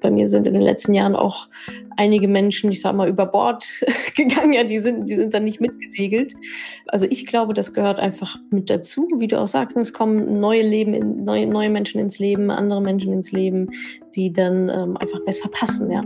bei mir sind in den letzten Jahren auch einige Menschen, ich sag mal, über Bord gegangen. Ja, die sind, die sind dann nicht mitgesegelt. Also ich glaube, das gehört einfach mit dazu, wie du auch sagst. Es kommen neue Leben, in, neue, neue Menschen ins Leben, andere Menschen ins Leben, die dann ähm, einfach besser passen, ja.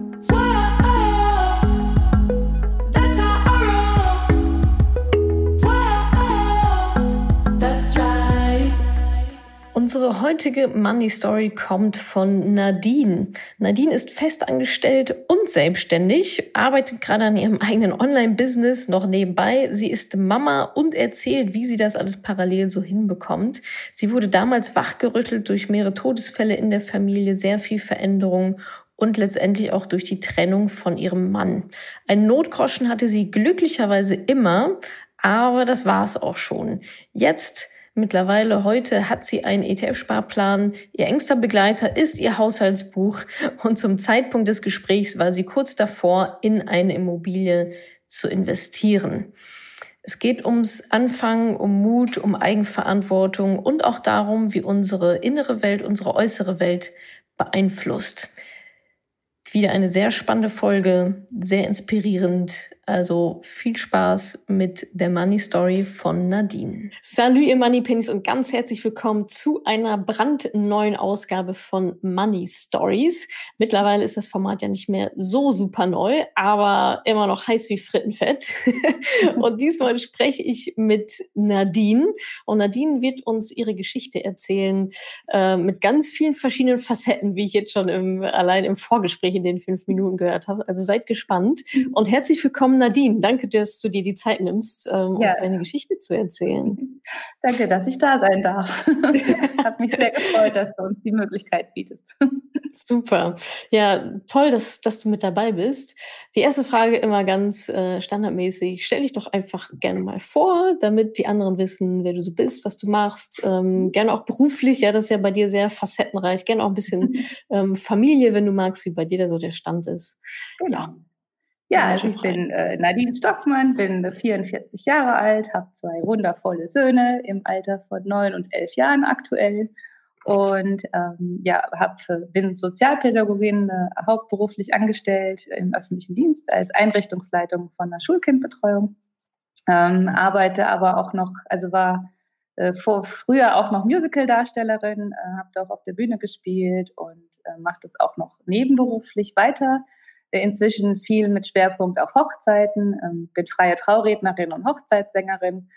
Unsere heutige Money Story kommt von Nadine. Nadine ist festangestellt und selbstständig, arbeitet gerade an ihrem eigenen Online-Business noch nebenbei. Sie ist Mama und erzählt, wie sie das alles parallel so hinbekommt. Sie wurde damals wachgerüttelt durch mehrere Todesfälle in der Familie, sehr viel Veränderung und letztendlich auch durch die Trennung von ihrem Mann. Ein Notgroschen hatte sie glücklicherweise immer, aber das war's auch schon. Jetzt Mittlerweile heute hat sie einen ETF-Sparplan. Ihr engster Begleiter ist ihr Haushaltsbuch und zum Zeitpunkt des Gesprächs war sie kurz davor, in eine Immobilie zu investieren. Es geht ums Anfangen, um Mut, um Eigenverantwortung und auch darum, wie unsere innere Welt, unsere äußere Welt beeinflusst. Wieder eine sehr spannende Folge, sehr inspirierend. Also viel Spaß mit der Money Story von Nadine. Salut ihr Money Pennies und ganz herzlich willkommen zu einer brandneuen Ausgabe von Money Stories. Mittlerweile ist das Format ja nicht mehr so super neu, aber immer noch heiß wie Frittenfett. und diesmal spreche ich mit Nadine und Nadine wird uns ihre Geschichte erzählen äh, mit ganz vielen verschiedenen Facetten, wie ich jetzt schon im, allein im Vorgespräch in den fünf Minuten gehört habe. Also seid gespannt und herzlich willkommen Nadine, danke, dass du dir die Zeit nimmst, ähm, ja. uns deine Geschichte zu erzählen. Danke, dass ich da sein darf. Hat mich sehr gefreut, dass du uns die Möglichkeit bietest. Super. Ja, toll, dass, dass du mit dabei bist. Die erste Frage immer ganz äh, standardmäßig. Stell dich doch einfach gerne mal vor, damit die anderen wissen, wer du so bist, was du machst. Ähm, gerne auch beruflich. Ja, das ist ja bei dir sehr facettenreich. Gerne auch ein bisschen ähm, Familie, wenn du magst, wie bei dir da so der Stand ist. Genau. Ja, also ich bin äh, Nadine Stockmann, bin 44 Jahre alt, habe zwei wundervolle Söhne im Alter von neun und elf Jahren aktuell und ähm, ja, hab, bin Sozialpädagogin, äh, hauptberuflich angestellt im öffentlichen Dienst als Einrichtungsleitung von der Schulkindbetreuung, ähm, arbeite aber auch noch, also war äh, vor, früher auch noch Musical-Darstellerin, äh, habe da auch auf der Bühne gespielt und äh, mache das auch noch nebenberuflich weiter inzwischen viel mit Schwerpunkt auf Hochzeiten, ähm, bin freie Traurednerin und Hochzeitssängerin.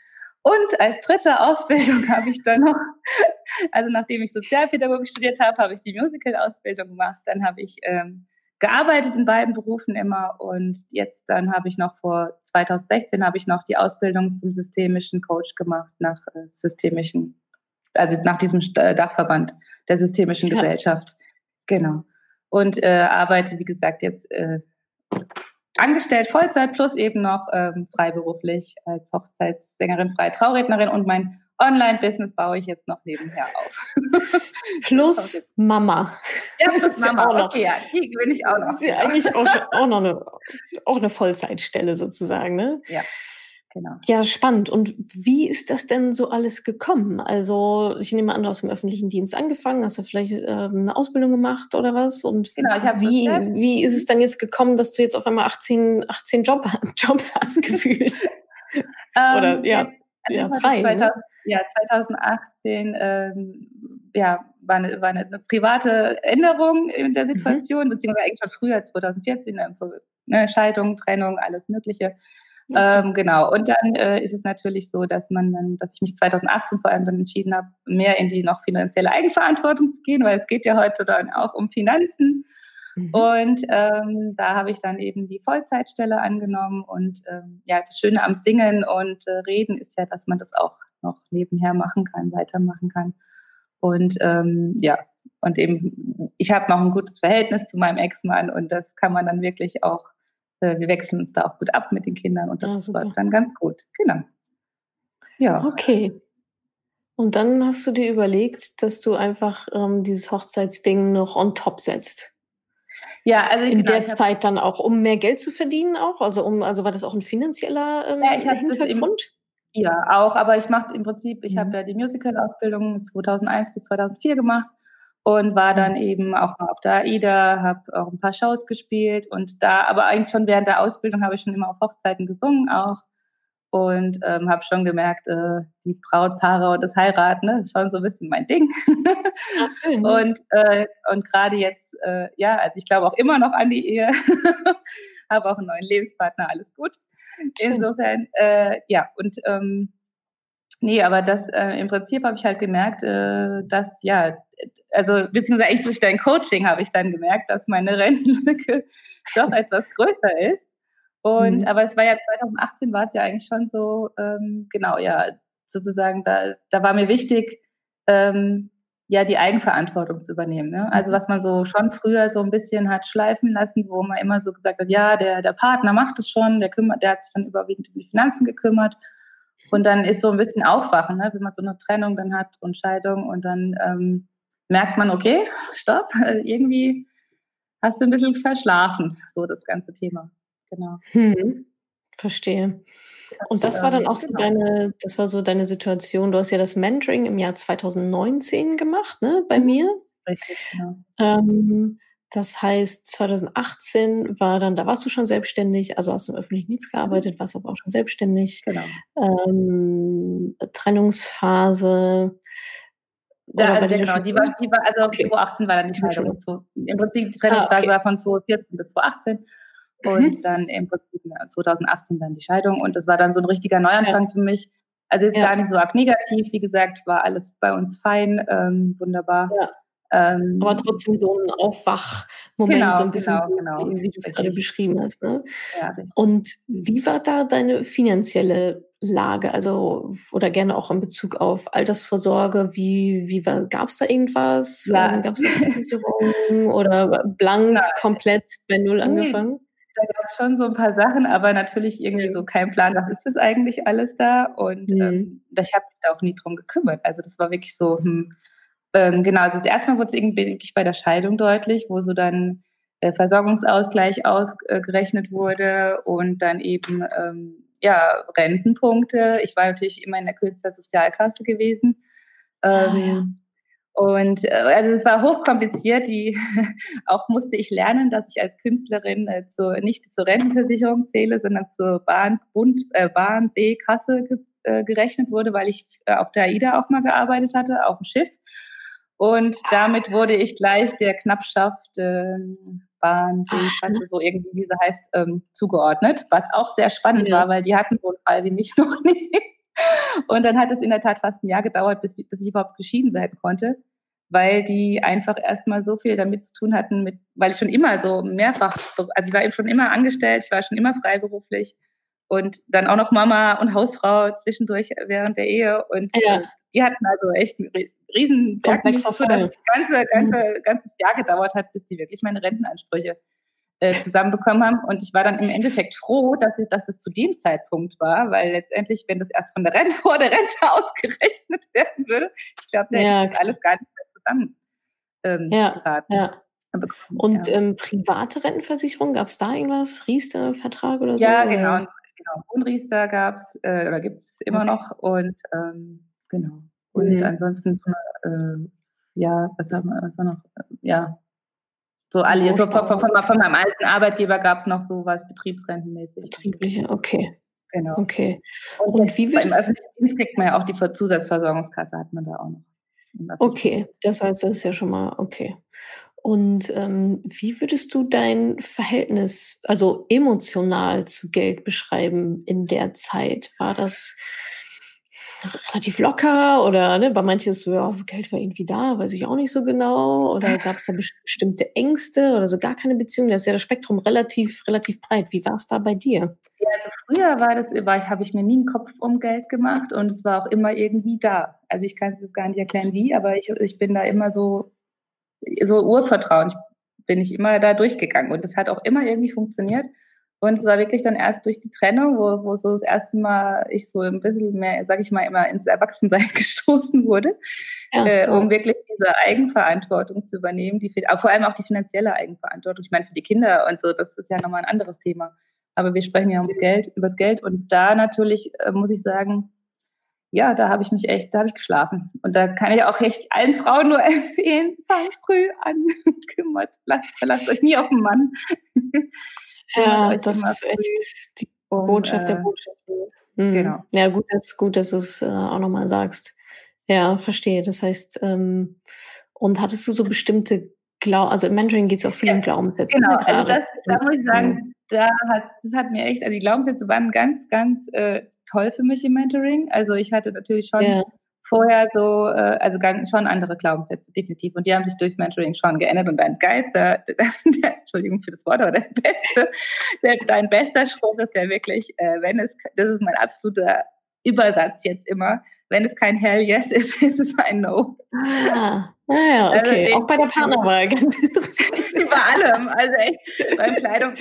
Und als dritte Ausbildung habe ich dann noch, also nachdem ich Sozialpädagogik studiert habe, habe ich die Musical-Ausbildung gemacht. Dann habe ich ähm, gearbeitet in beiden Berufen immer und jetzt dann habe ich noch vor 2016 habe ich noch die Ausbildung zum systemischen Coach gemacht nach äh, systemischen, also nach diesem äh, Dachverband der systemischen ja. Gesellschaft. Genau und äh, arbeite, wie gesagt, jetzt äh, angestellt Vollzeit plus eben noch ähm, freiberuflich als Hochzeitssängerin, freie Traurednerin und mein Online-Business baue ich jetzt noch nebenher auf. plus Mama. Ja, plus Mama. Auch noch, okay, ja, die bin ich auch noch. Das ist ja eigentlich auch, auch noch eine, auch eine Vollzeitstelle sozusagen, ne? Ja. Genau. Ja, spannend. Und wie ist das denn so alles gekommen? Also ich nehme an, du hast im öffentlichen Dienst angefangen, hast du vielleicht ähm, eine Ausbildung gemacht oder was? Und genau, ich habe wie, wie ist es dann jetzt gekommen, dass du jetzt auf einmal 18, 18 Job, Jobs hast gefühlt? oder ähm, ja, ja, drei. 2000, ne? Ja, 2018 ähm, ja, war, eine, war eine, private Änderung in der mhm. Situation, mhm. beziehungsweise eigentlich schon früher, 2014, ne, Scheidung, Trennung, alles Mögliche. Ähm, genau. Und dann äh, ist es natürlich so, dass man dann, dass ich mich 2018 vor allem dann entschieden habe, mehr in die noch finanzielle Eigenverantwortung zu gehen, weil es geht ja heute dann auch um Finanzen. Mhm. Und ähm, da habe ich dann eben die Vollzeitstelle angenommen. Und ähm, ja, das Schöne am Singen und äh, Reden ist ja, dass man das auch noch nebenher machen kann, weitermachen kann. Und ähm, ja, und eben, ich habe noch ein gutes Verhältnis zu meinem Ex-Mann und das kann man dann wirklich auch äh, wir wechseln uns da auch gut ab mit den Kindern und das ja, läuft dann ganz gut. Genau. Ja. Okay. Und dann hast du dir überlegt, dass du einfach ähm, dieses Hochzeitsding noch on top setzt. Ja, also in genau, der Zeit dann auch, um mehr Geld zu verdienen auch, also um, also war das auch ein finanzieller ähm, ja, ich Hintergrund? Im, ja, auch, aber ich mache im Prinzip, ich mhm. habe ja die Musical-Ausbildung 2001 bis 2004 gemacht und war dann eben auch mal auf der AIDA, habe auch ein paar Shows gespielt und da, aber eigentlich schon während der Ausbildung habe ich schon immer auf Hochzeiten gesungen auch und ähm, habe schon gemerkt, äh, die Brautpaare und das Heiraten ne, ist schon so ein bisschen mein Ding. Ach, schön, ne? Und, äh, und gerade jetzt, äh, ja, also ich glaube auch immer noch an die Ehe, habe auch einen neuen Lebenspartner, alles gut. Schön. Insofern, äh, ja, und ähm, nee, aber das äh, im Prinzip habe ich halt gemerkt, äh, dass ja, also beziehungsweise echt durch dein Coaching habe ich dann gemerkt, dass meine Rentenlücke doch etwas größer ist. Und mhm. aber es war ja 2018 war es ja eigentlich schon so, ähm, genau, ja, sozusagen, da, da war mir wichtig, ähm, ja, die Eigenverantwortung zu übernehmen. Ne? Also mhm. was man so schon früher so ein bisschen hat schleifen lassen, wo man immer so gesagt hat, ja, der, der Partner macht es schon, der kümmert, der hat sich dann überwiegend um die Finanzen gekümmert. Und dann ist so ein bisschen Aufwachen, ne? wenn man so eine Trennung dann hat und Scheidung und dann ähm, merkt man, okay, stopp, irgendwie hast du ein bisschen verschlafen, so das ganze Thema. Genau. Hm. Verstehe. Und das war dann auch so genau. deine, das war so deine Situation. Du hast ja das Mentoring im Jahr 2019 gemacht, ne, bei mhm. mir. Richtig, genau. Ähm, das heißt, 2018 war dann, da warst du schon selbstständig, also hast du im öffentlichen Dienst gearbeitet, warst aber auch schon selbstständig. Genau. Ähm, Trennungsphase. Ja, also genau, die war, die war, also okay. 2018 war dann die Scheidung. Im Prinzip die Trennungsphase ah, okay. war von 2014 bis 2018 und mhm. dann im Prinzip 2018 dann die Scheidung und das war dann so ein richtiger Neuanfang ja. für mich. Also ist ja. gar nicht so arg negativ, wie gesagt, war alles bei uns fein, ähm, wunderbar. Ja. Ähm, Aber trotzdem so ein Aufwachmoment, genau, so ein bisschen, genau, genau. wie du es gerade beschrieben hast. Ne? Ja, und wie war da deine finanzielle Lage? Also, oder gerne auch in Bezug auf Altersvorsorge, wie, wie gab es da irgendwas? Ja. Gab es da Versicherung oder blank Nein. komplett bei Null angefangen? da gab es schon so ein paar Sachen, aber natürlich irgendwie so kein Plan, was ist das eigentlich alles da? Und mhm. ähm, ich habe mich da auch nie drum gekümmert. Also das war wirklich so, hm, ähm, genau, also das erste Mal wurde es irgendwie wirklich bei der Scheidung deutlich, wo so dann äh, Versorgungsausgleich ausgerechnet wurde und dann eben ähm, ja, Rentenpunkte. Ich war natürlich immer in der Künstler Sozialkasse gewesen. Ah, ähm, ja. Und äh, also es war hochkompliziert. Die, auch musste ich lernen, dass ich als Künstlerin äh, zu, nicht zur Rentenversicherung zähle, sondern zur Bahn, Bund, äh, Bahn, Seekasse ge, äh, gerechnet wurde, weil ich äh, auf der AIDA auch mal gearbeitet hatte, auf dem Schiff. Und damit wurde ich gleich der Knappschaft äh, Bahn, Seekasse, so irgendwie, wie sie heißt, ähm, zugeordnet, was auch sehr spannend ja. war, weil die hatten so einen Fall wie mich noch nie. Und dann hat es in der Tat fast ein Jahr gedauert, bis, bis ich überhaupt geschieden werden konnte, weil die einfach erstmal so viel damit zu tun hatten, mit, weil ich schon immer so mehrfach, also ich war eben schon immer angestellt, ich war schon immer freiberuflich und dann auch noch Mama und Hausfrau zwischendurch während der Ehe und ja. die hatten also echt einen riesen Berg, dass das ganze, ganze, ganzes Jahr gedauert hat, bis die wirklich meine Rentenansprüche äh, zusammenbekommen haben. Und ich war dann im Endeffekt froh, dass, ich, dass es zu dem Zeitpunkt war, weil letztendlich, wenn das erst von der Rente vor der Rente ausgerechnet werden würde, ich glaube, da ja, hätte alles gar nicht mehr zusammen ähm, ja, geraten. Ja. Und ja. ähm, private Rentenversicherung, gab es da irgendwas? Riester-Vertrag oder so? Ja, genau. Oder? genau. Wohnriester gab es äh, oder gibt es immer okay. noch. Und ähm, genau. Und mhm. ansonsten so eine, äh, ja, was haben wir, was war noch? Ja, so alle, so von, von, von, meinem alten Arbeitgeber gab es noch so was betriebsrentenmäßig. Betriebliche, okay. Genau. Okay. Und, Und wie Im öffentlichen Dienst kriegt man ja auch die Zusatzversorgungskasse, hat man da auch noch. Okay, das heißt, das ist ja schon mal okay. Und ähm, wie würdest du dein Verhältnis, also emotional zu Geld beschreiben in der Zeit? War das relativ locker oder ne, bei manchen ist so, ja, Geld war irgendwie da, weiß ich auch nicht so genau. Oder gab es da bestimmte Ängste oder so gar keine Beziehung? Da ist ja das Spektrum relativ, relativ breit. Wie war es da bei dir? Ja, also früher war das, war ich, habe ich mir nie einen Kopf um Geld gemacht und es war auch immer irgendwie da. Also ich kann es jetzt gar nicht erklären, wie, aber ich, ich bin da immer so, so Urvertrauen. Ich, bin ich immer da durchgegangen und das hat auch immer irgendwie funktioniert. Und es war wirklich dann erst durch die Trennung, wo, wo so das erste Mal ich so ein bisschen mehr, sag ich mal, immer ins Erwachsensein gestoßen wurde, ja, äh, um wirklich diese Eigenverantwortung zu übernehmen, die, vor allem auch die finanzielle Eigenverantwortung. Ich meine, für die Kinder und so, das ist ja nochmal ein anderes Thema. Aber wir sprechen ja ums Geld, übers Geld. Und da natürlich, äh, muss ich sagen, ja, da habe ich mich echt, da habe ich geschlafen. Und da kann ich auch echt allen Frauen nur empfehlen, fangt früh an, kümmert, lasst, verlasst euch nie auf den Mann. Ja, das ist echt die um, Botschaft äh, der Botschaft. Mhm. Genau. Ja, gut, dass, gut, dass du es äh, auch nochmal sagst. Ja, verstehe. Das heißt, ähm, und hattest du so bestimmte Glauben, also im Mentoring geht es auch viel um Glaubenssätze. Genau, also das, da muss ich sagen, mhm. da hat, das hat mir echt, also die Glaubenssätze waren ganz, ganz äh, toll für mich im Mentoring. Also ich hatte natürlich schon ja. Vorher so, äh, also ganz, schon andere Glaubenssätze, definitiv. Und die haben sich durchs Mentoring schon geändert und dein Geist, der, der, Entschuldigung für das Wort, aber der beste, der, dein bester Spruch ist ja wirklich, äh, wenn es, das ist mein absoluter Übersatz jetzt immer, wenn es kein Hell Yes ist, ist es ein No. Ah. Ah ja, also okay. Also auch bei der Partnerwahl, ganz interessant. Über allem, also echt beim Kleidung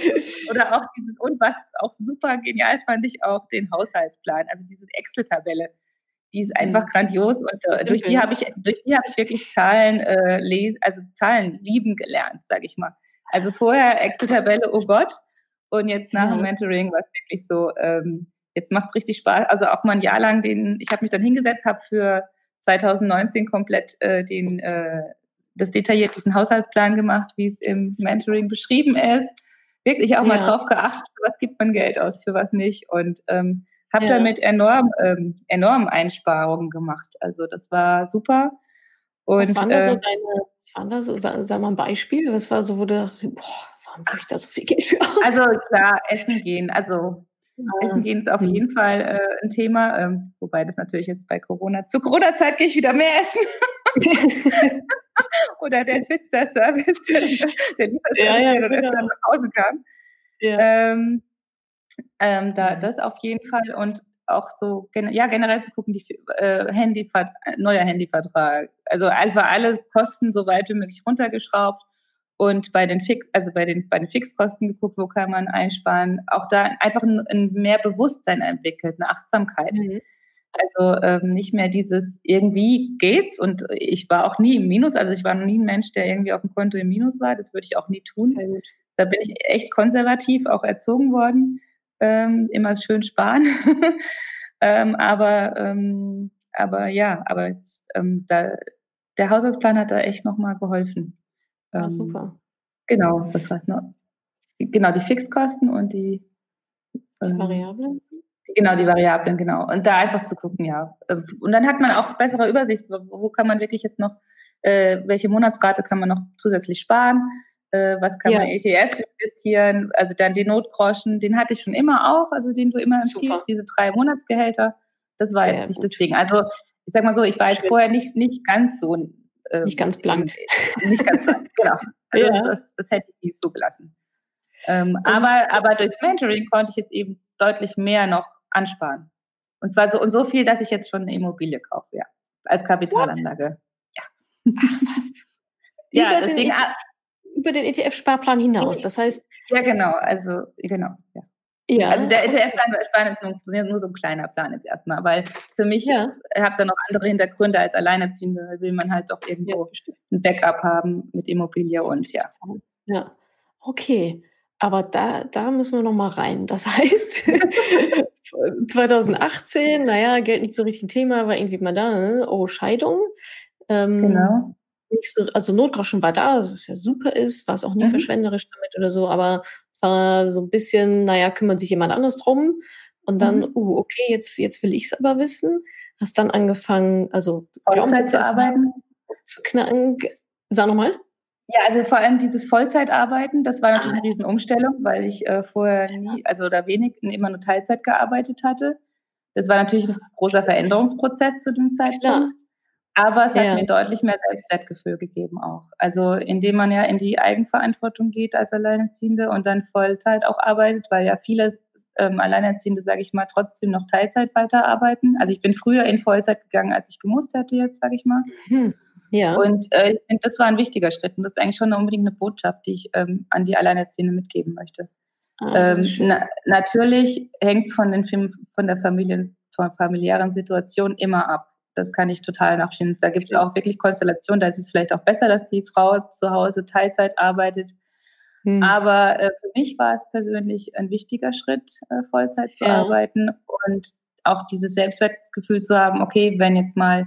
oder auch dieses, und was auch super genial fand ich auch den Haushaltsplan, also diese Excel-Tabelle. Die ist einfach mhm. grandios und äh, durch die habe ich, durch die habe ich wirklich Zahlen äh, lesen, also Zahlen lieben gelernt, sage ich mal. Also vorher Excel-Tabelle, oh Gott, und jetzt nach dem Mentoring war es wirklich so, ähm, jetzt macht richtig Spaß. Also auch mal ein Jahr lang den, ich habe mich dann hingesetzt, habe für 2019 komplett äh, den, äh, das detailliertesten Haushaltsplan gemacht, wie es im Mentoring beschrieben ist. Wirklich auch ja. mal drauf geachtet, für was gibt man Geld aus, für was nicht. Und ähm, habe ja. damit enorm, ähm, enorm Einsparungen gemacht. Also das war super. Und, was waren da so äh, deine, was waren da so, sag, sag, mal ein Beispiel, was war so, wo du dachtest, boah, warum gebe ich da so viel Geld für aus? Also klar, Essen gehen, also Essen gehen ist auf mhm. jeden Fall äh, ein Thema, ähm, wobei das natürlich jetzt bei Corona, zu Corona-Zeit gehe ich wieder mehr essen. oder der Pizza-Service, der, der Lieferservice, ja, ja, der genau. dann nach Hause kam. Ja. Ähm, ähm, da, das auf jeden Fall und auch so, ja, generell zu gucken, die äh, Handyvert neuer Handyvertrag. Also einfach alle Kosten so weit wie möglich runtergeschraubt und bei den Fix, also bei den, bei den Fixkosten geguckt, wo kann man einsparen, auch da einfach ein, ein mehr Bewusstsein entwickelt, eine Achtsamkeit. Mhm. Also ähm, nicht mehr dieses irgendwie geht's und ich war auch nie im Minus, also ich war noch nie ein Mensch, der irgendwie auf dem Konto im Minus war, das würde ich auch nie tun. Da bin ich echt konservativ auch erzogen worden, ähm, immer schön sparen. ähm, aber, ähm, aber ja, aber jetzt, ähm, da, der Haushaltsplan hat da echt nochmal geholfen. Ja, ähm, super. Genau, was war es noch? Genau, die Fixkosten und die, die Variablen? Genau, die Variablen, genau. Und da einfach zu gucken, ja. Und dann hat man auch bessere Übersicht, wo kann man wirklich jetzt noch, äh, welche Monatsrate kann man noch zusätzlich sparen, äh, was kann ja. man ETFs investieren, also dann den Notgroschen, den hatte ich schon immer auch, also den du immer empfiehlst, diese drei Monatsgehälter. Das war Sehr jetzt nicht gut. das Ding. Also ich sag mal so, ich war jetzt vorher nicht, nicht ganz so ähm, nicht ganz blank. Nicht ganz blank, genau. Also ja. das, das, hätte ich nie zugelassen. Ähm, aber, aber durchs Mentoring konnte ich jetzt eben deutlich mehr noch ansparen. Und zwar so und so viel, dass ich jetzt schon eine Immobilie kaufe, ja. Als Kapitalanlage. Ja. Ach was. ja, deswegen. Über den ETF-Sparplan hinaus. Das heißt. Ja, genau. Also, genau. Ja. Ja, also der ETF-Plan ist nur, so ein kleiner Plan jetzt erstmal, weil für mich, ja. ich habe da noch andere Hintergründe als Alleinerziehende, will man halt doch irgendwo ja, ein Backup haben mit Immobilie und ja. Ja, okay. Aber da, da müssen wir noch mal rein. Das heißt, 2018, naja, Geld nicht so richtig ein Thema, war irgendwie mal da, oh, Scheidung. Ähm, genau nicht so, also Notgroschen war da, was ja super ist, war es auch nie mhm. verschwenderisch damit oder so, aber es war so ein bisschen, naja, kümmert sich jemand anders drum. Und dann, mhm. uh, okay, jetzt, jetzt will ich es aber wissen. Hast dann angefangen, also Vollzeit zu arbeiten. Zu knacken. Sag nochmal. Ja, also vor allem dieses Vollzeitarbeiten, das war natürlich ah. eine Riesenumstellung, weil ich äh, vorher nie, also oder wenig, immer nur Teilzeit gearbeitet hatte. Das war natürlich ein großer Veränderungsprozess zu dem Zeitpunkt. Klar. Aber es ja. hat mir deutlich mehr Selbstwertgefühl gegeben auch. Also indem man ja in die Eigenverantwortung geht als Alleinerziehende und dann Vollzeit auch arbeitet, weil ja viele ähm, Alleinerziehende, sage ich mal, trotzdem noch Teilzeit weiterarbeiten. Also ich bin früher in Vollzeit gegangen, als ich gemusst hätte jetzt, sage ich mal. Hm. Ja. Und äh, das war ein wichtiger Schritt und das ist eigentlich schon unbedingt eine Botschaft, die ich ähm, an die Alleinerziehende mitgeben möchte. Ah, ähm, na, natürlich hängt es von, den, von der Familien, von familiären Situation immer ab. Das kann ich total nachvollziehen. Da gibt es auch wirklich Konstellationen, da ist es vielleicht auch besser, dass die Frau zu Hause Teilzeit arbeitet. Hm. Aber äh, für mich war es persönlich ein wichtiger Schritt, äh, Vollzeit zu ja. arbeiten. Und auch dieses Selbstwertgefühl zu haben, okay, wenn jetzt mal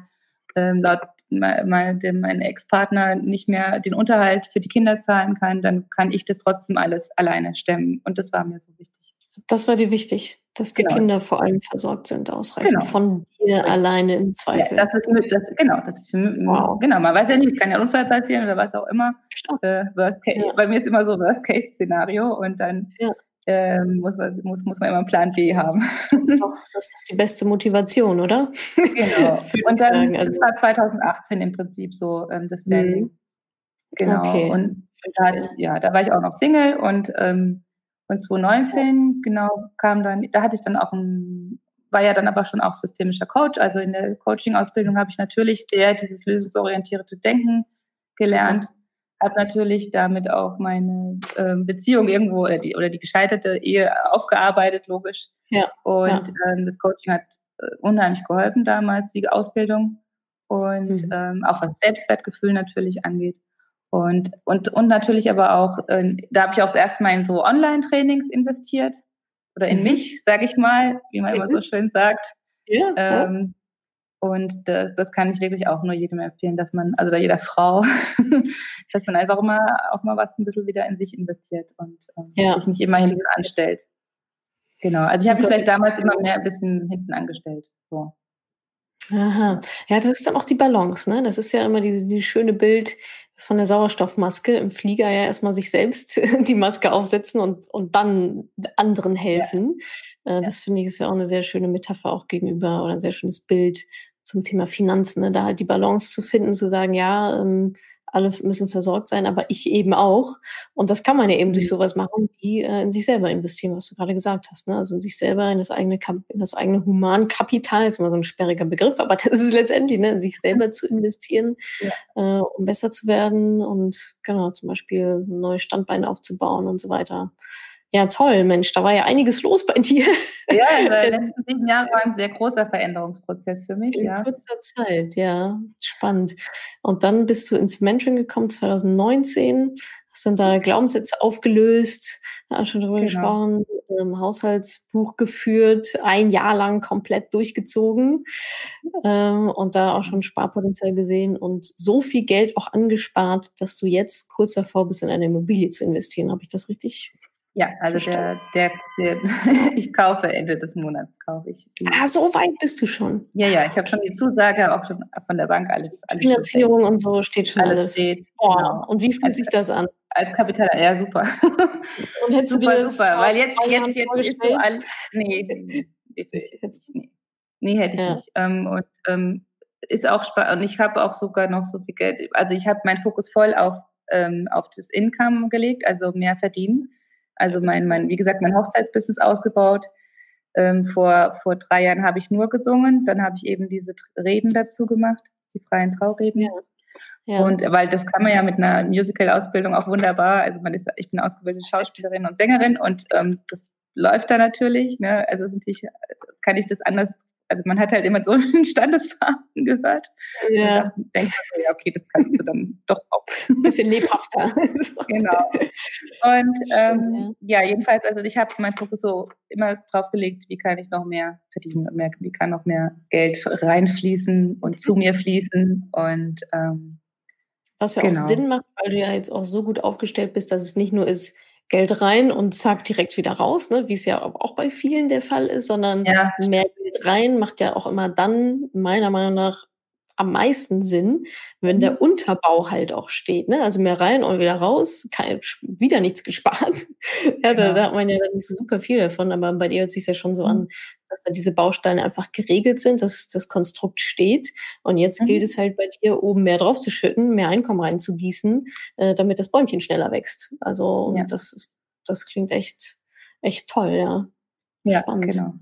ähm, laut dem, mein Ex-Partner nicht mehr den Unterhalt für die Kinder zahlen kann, dann kann ich das trotzdem alles alleine stemmen. Und das war mir so wichtig. Das war dir wichtig, dass die genau. Kinder vor allem versorgt sind, ausreichend genau. von dir ja. alleine im Zweifel. Ja, das ist, das, genau, das ist, wow. genau, man weiß ja nicht, es kann ja Unfall passieren oder was auch immer. Äh, ja. Bei mir ist immer so Worst-Case-Szenario und dann ähm, muss, man, muss, muss man immer einen Plan B haben. Das ist doch, das ist doch die beste Motivation, oder? Genau. und dann, also, das war 2018 im Prinzip so ähm, das Standing. Mhm. Genau. Okay. Und da, ja, da war ich auch noch Single und, ähm, und 2019, genau, kam dann, da hatte ich dann auch ein, war ja dann aber schon auch systemischer Coach. Also in der Coaching-Ausbildung habe ich natürlich sehr dieses lösungsorientierte Denken gelernt. Super habe natürlich damit auch meine äh, Beziehung irgendwo oder die, oder die gescheiterte Ehe aufgearbeitet, logisch. Ja. Und ja. Ähm, das Coaching hat äh, unheimlich geholfen damals, die Ausbildung. Und mhm. ähm, auch was Selbstwertgefühl natürlich angeht. Und, und, und natürlich aber auch, äh, da habe ich auch das erste Mal in so Online-Trainings investiert. Oder in mhm. mich, sage ich mal, wie man mhm. immer so schön sagt. Ja, ähm, und das, das kann ich wirklich auch nur jedem empfehlen, dass man, also jeder Frau, dass man einfach immer auch mal was ein bisschen wieder in sich investiert und ähm, ja, sich nicht immer hinten anstellt. Genau. Also ich habe vielleicht damals immer mehr ein bisschen hinten angestellt. So. Aha. Ja, das ist dann auch die Balance, ne? Das ist ja immer dieses die schöne Bild von der Sauerstoffmaske im Flieger ja erstmal sich selbst die Maske aufsetzen und, und dann anderen helfen. Ja. Äh, das finde ich ist ja auch eine sehr schöne Metapher auch gegenüber oder ein sehr schönes Bild zum Thema Finanzen, ne? da halt die Balance zu finden, zu sagen, ja, ähm, alle müssen versorgt sein, aber ich eben auch. Und das kann man ja eben mhm. durch sowas machen, wie äh, in sich selber investieren, was du gerade gesagt hast. Ne? Also in sich selber, in das eigene, in das eigene Humankapital, ist immer so ein sperriger Begriff, aber das ist letztendlich, ne, in sich selber zu investieren, ja. äh, um besser zu werden und genau, zum Beispiel neue Standbeine aufzubauen und so weiter. Ja, toll, Mensch, da war ja einiges los bei dir. Ja, also die letzten sieben Jahre war ein sehr großer Veränderungsprozess für mich. In ja. kurzer Zeit, ja, spannend. Und dann bist du ins Mentoring gekommen 2019, hast dann da Glaubenssätze aufgelöst, ja, schon darüber genau. gesprochen, ähm, Haushaltsbuch geführt, ein Jahr lang komplett durchgezogen ähm, und da auch schon Sparpotenzial gesehen und so viel Geld auch angespart, dass du jetzt kurz davor bist, in eine Immobilie zu investieren. Habe ich das richtig ja, also der, der, der, ich kaufe Ende des Monats, kaufe ich. Ah, so weit bist du schon. Ja, ja, ich habe schon die Zusage, auch schon von der Bank alles. alles Finanzierung und so steht schon alles. alles. Steht, oh, genau. Und wie fühlt als, sich das an? Als Kapital, ja, super. Und hättest super, du dir super, weil jetzt, jetzt, jetzt ist so alles, nee, definitiv nee. Nee, hätte ich ja. nicht. Ähm, und ähm, ist auch spannend. Und ich habe auch sogar noch so viel Geld, also ich habe meinen Fokus voll auf, ähm, auf das Income gelegt, also mehr verdienen also mein, mein, wie gesagt, mein Hochzeitsbusiness ausgebaut. Ähm, vor, vor drei Jahren habe ich nur gesungen, dann habe ich eben diese Reden dazu gemacht, die freien Traureden. Ja. Ja. Und weil das kann man ja mit einer Musical-Ausbildung auch wunderbar. Also man ist, ich bin ausgebildete Schauspielerin und Sängerin und ähm, das läuft da natürlich. Ne? Also natürlich kann ich das anders also man hat halt immer so einen Standesbeamten gehört. Ja. Und denkt man, ja, okay, das kannst du dann doch auch. Ein bisschen lebhafter. genau. Und ähm, ja. ja. jedenfalls, also ich habe meinen Fokus so immer drauf gelegt, wie kann ich noch mehr verdienen, mehr, wie kann noch mehr Geld reinfließen und zu mir fließen. Und ähm, was ja genau. auch Sinn macht, weil du ja jetzt auch so gut aufgestellt bist, dass es nicht nur ist, Geld rein und zack, direkt wieder raus, ne? wie es ja auch bei vielen der Fall ist, sondern ja. mehr Geld rein macht ja auch immer dann, meiner Meinung nach, am meisten Sinn, wenn mhm. der Unterbau halt auch steht. Ne? Also mehr rein und wieder raus, kein, wieder nichts gespart. ja, da, ja. da, hat man ja nicht so super viel davon, aber bei dir hört sich ja schon so mhm. an, dass da diese Bausteine einfach geregelt sind, dass das Konstrukt steht. Und jetzt mhm. gilt es halt bei dir, oben mehr draufzuschütten, mehr Einkommen reinzugießen, äh, damit das Bäumchen schneller wächst. Also ja. das, das klingt echt, echt toll, ja. Ja, Spannend. genau.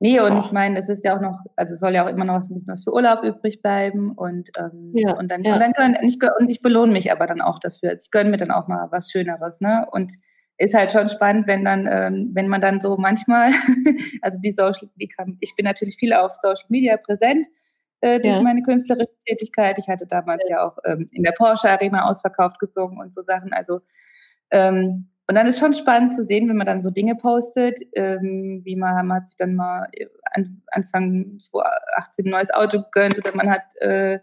Nee, und ich meine, es ist ja auch noch, also es soll ja auch immer noch ein bisschen was für Urlaub übrig bleiben und, ähm, ja, und dann, ja. und dann gönn, ich, und ich belohne mich aber dann auch dafür. Ich gönne mir dann auch mal was Schöneres, ne? Und ist halt schon spannend, wenn dann, ähm, wenn man dann so manchmal, also die Social, die kann, ich bin natürlich viel auf Social Media präsent äh, durch ja. meine künstlerische Tätigkeit. Ich hatte damals ja, ja auch ähm, in der Porsche Arena ausverkauft gesungen und so Sachen. Also ähm, und dann ist schon spannend zu sehen, wenn man dann so Dinge postet, ähm, wie man, man hat sich dann mal an, Anfang 2018 ein neues Auto gegönnt oder man hat äh,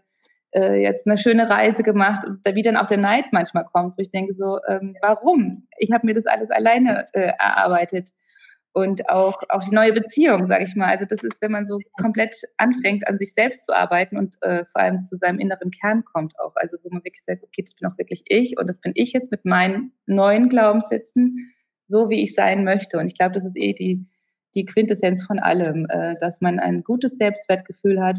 äh, jetzt eine schöne Reise gemacht und da wie dann auch der Neid manchmal kommt, wo ich denke so, ähm, warum? Ich habe mir das alles alleine äh, erarbeitet und auch, auch die neue Beziehung, sage ich mal. Also das ist, wenn man so komplett anfängt, an sich selbst zu arbeiten und äh, vor allem zu seinem inneren Kern kommt auch. Also wo man wirklich sagt, okay, das bin auch wirklich ich und das bin ich jetzt mit meinen neuen Glaubenssätzen, so wie ich sein möchte. Und ich glaube, das ist eh die, die Quintessenz von allem, äh, dass man ein gutes Selbstwertgefühl hat,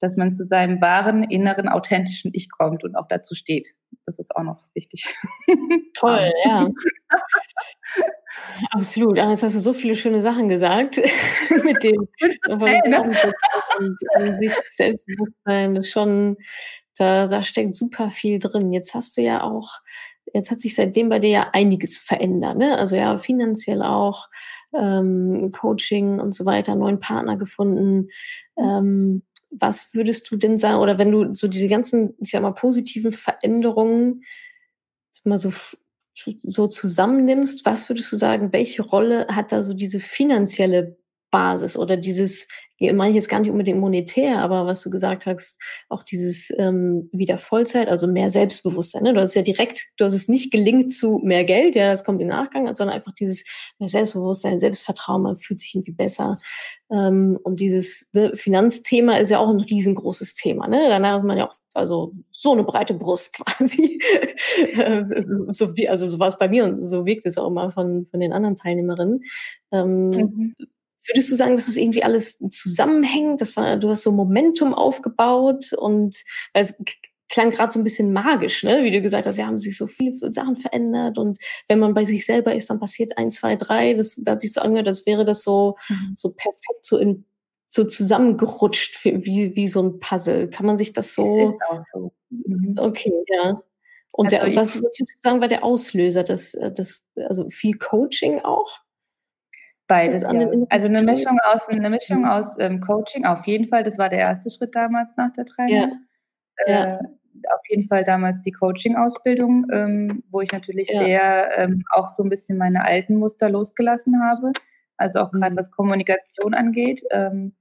dass man zu seinem wahren, inneren, authentischen Ich kommt und auch dazu steht. Das ist auch noch wichtig. Toll, ja. Absolut. Jetzt hast du so viele schöne Sachen gesagt mit dem ne? und an sich Selbstbewusstsein. Das schon, da, da steckt super viel drin. Jetzt hast du ja auch, jetzt hat sich seitdem bei dir ja einiges verändert, ne? Also ja, finanziell auch, ähm, Coaching und so weiter, neuen Partner gefunden. Ähm, was würdest du denn sagen, oder wenn du so diese ganzen, ich sag mal, positiven Veränderungen mal so, so zusammennimmst, was würdest du sagen, welche Rolle hat da so diese finanzielle Basis oder dieses, ich jetzt gar nicht unbedingt monetär, aber was du gesagt hast, auch dieses ähm, wieder Vollzeit, also mehr Selbstbewusstsein. Ne? Du hast ja direkt, du hast es nicht gelingt zu mehr Geld, ja, das kommt im Nachgang, sondern einfach dieses mehr Selbstbewusstsein, Selbstvertrauen, man fühlt sich irgendwie besser. Ähm, und dieses ne, Finanzthema ist ja auch ein riesengroßes Thema. Ne? Danach ist man ja auch also so eine breite Brust quasi. so wie, also so war es bei mir und so wirkt es auch immer von, von den anderen Teilnehmerinnen. Ähm, mhm. Würdest du sagen, dass das irgendwie alles zusammenhängt? Das war, du hast so Momentum aufgebaut und weil es klang gerade so ein bisschen magisch, ne? Wie du gesagt hast, ja, haben sich so viele Sachen verändert und wenn man bei sich selber ist, dann passiert eins, zwei, drei. Das, das hat sich so angehört, als wäre das so, mhm. so perfekt so in so zusammengerutscht wie, wie so ein Puzzle. Kann man sich das so? Das ist auch so. Mhm. Okay, ja. Und also der, was, was würdest du sagen, war der Auslöser? Das, das, also viel Coaching auch? Beides, ja. Also eine Mischung aus, eine Mischung mhm. aus ähm, Coaching, auf jeden Fall. Das war der erste Schritt damals nach der Trennung. Ja. Äh, ja. Auf jeden Fall damals die Coaching-Ausbildung, ähm, wo ich natürlich ja. sehr ähm, auch so ein bisschen meine alten Muster losgelassen habe. Also auch gerade mhm. was Kommunikation angeht. Ähm,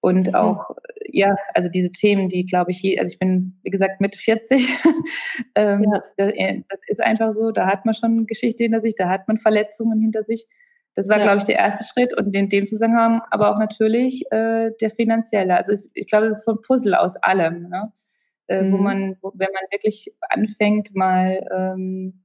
und mhm. auch, ja, also diese Themen, die glaube ich, je, also ich bin, wie gesagt, mit 40. ähm, ja. das, ist einfach so, da hat man schon Geschichte hinter sich, da hat man Verletzungen hinter sich. Das war, ja. glaube ich, der erste Schritt und in dem Zusammenhang aber auch natürlich äh, der finanzielle. Also ich, ich glaube, es ist so ein Puzzle aus allem, ne? äh, mhm. wo man, wo, wenn man wirklich anfängt, mal ähm,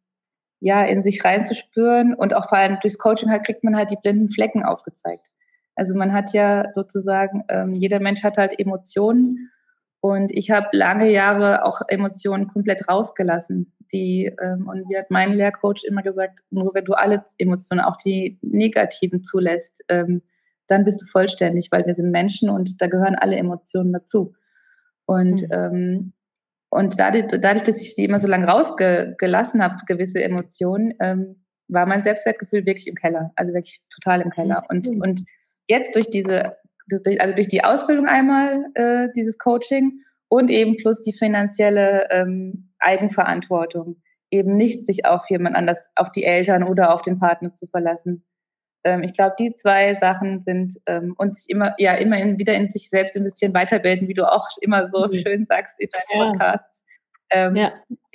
ja in sich reinzuspüren und auch vor allem durchs Coaching halt kriegt man halt die blinden Flecken aufgezeigt. Also man hat ja sozusagen, ähm, jeder Mensch hat halt Emotionen und ich habe lange Jahre auch Emotionen komplett rausgelassen. Die, ähm, und wie hat mein Lehrcoach immer gesagt, nur wenn du alle Emotionen, auch die negativen zulässt, ähm, dann bist du vollständig, weil wir sind Menschen und da gehören alle Emotionen dazu. Und, mhm. ähm, und dadurch, dadurch, dass ich sie immer so lange rausgelassen habe, gewisse Emotionen, ähm, war mein Selbstwertgefühl wirklich im Keller, also wirklich total im Keller. Und, und jetzt durch diese also durch die Ausbildung einmal äh, dieses Coaching und eben plus die finanzielle ähm, Eigenverantwortung, eben nicht sich auf jemand anders, auf die Eltern oder auf den Partner zu verlassen. Ähm, ich glaube, die zwei Sachen sind ähm, und sich immer, ja, immer in, wieder in sich selbst investieren, weiterbilden, wie du auch immer so mhm. schön sagst in deinem ja. Podcast. Ähm, ja.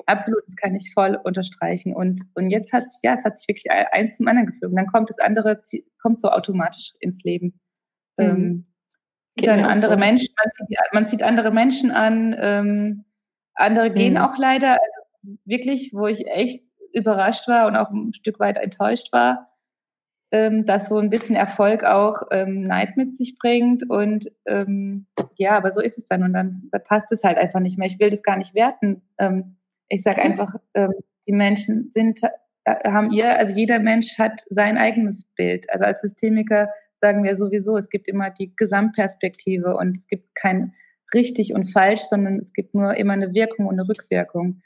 Absolut, das kann ich voll unterstreichen. Und, und jetzt hat ja, es hat sich wirklich eins zum anderen gefügt. Und dann kommt das andere, kommt so automatisch ins Leben. Mhm. Ähm, dann andere so. Menschen, man zieht, man zieht, andere Menschen an, ähm, andere mhm. gehen auch leider, also wirklich, wo ich echt überrascht war und auch ein Stück weit enttäuscht war, ähm, dass so ein bisschen Erfolg auch ähm, Neid mit sich bringt und ähm, ja, aber so ist es dann und dann passt es halt einfach nicht mehr. Ich will das gar nicht werten. Ähm, ich sage einfach, ähm, die Menschen sind, äh, haben ihr, also jeder Mensch hat sein eigenes Bild. Also als Systemiker sagen wir sowieso, es gibt immer die Gesamtperspektive und es gibt kein richtig und falsch, sondern es gibt nur immer eine Wirkung und eine Rückwirkung.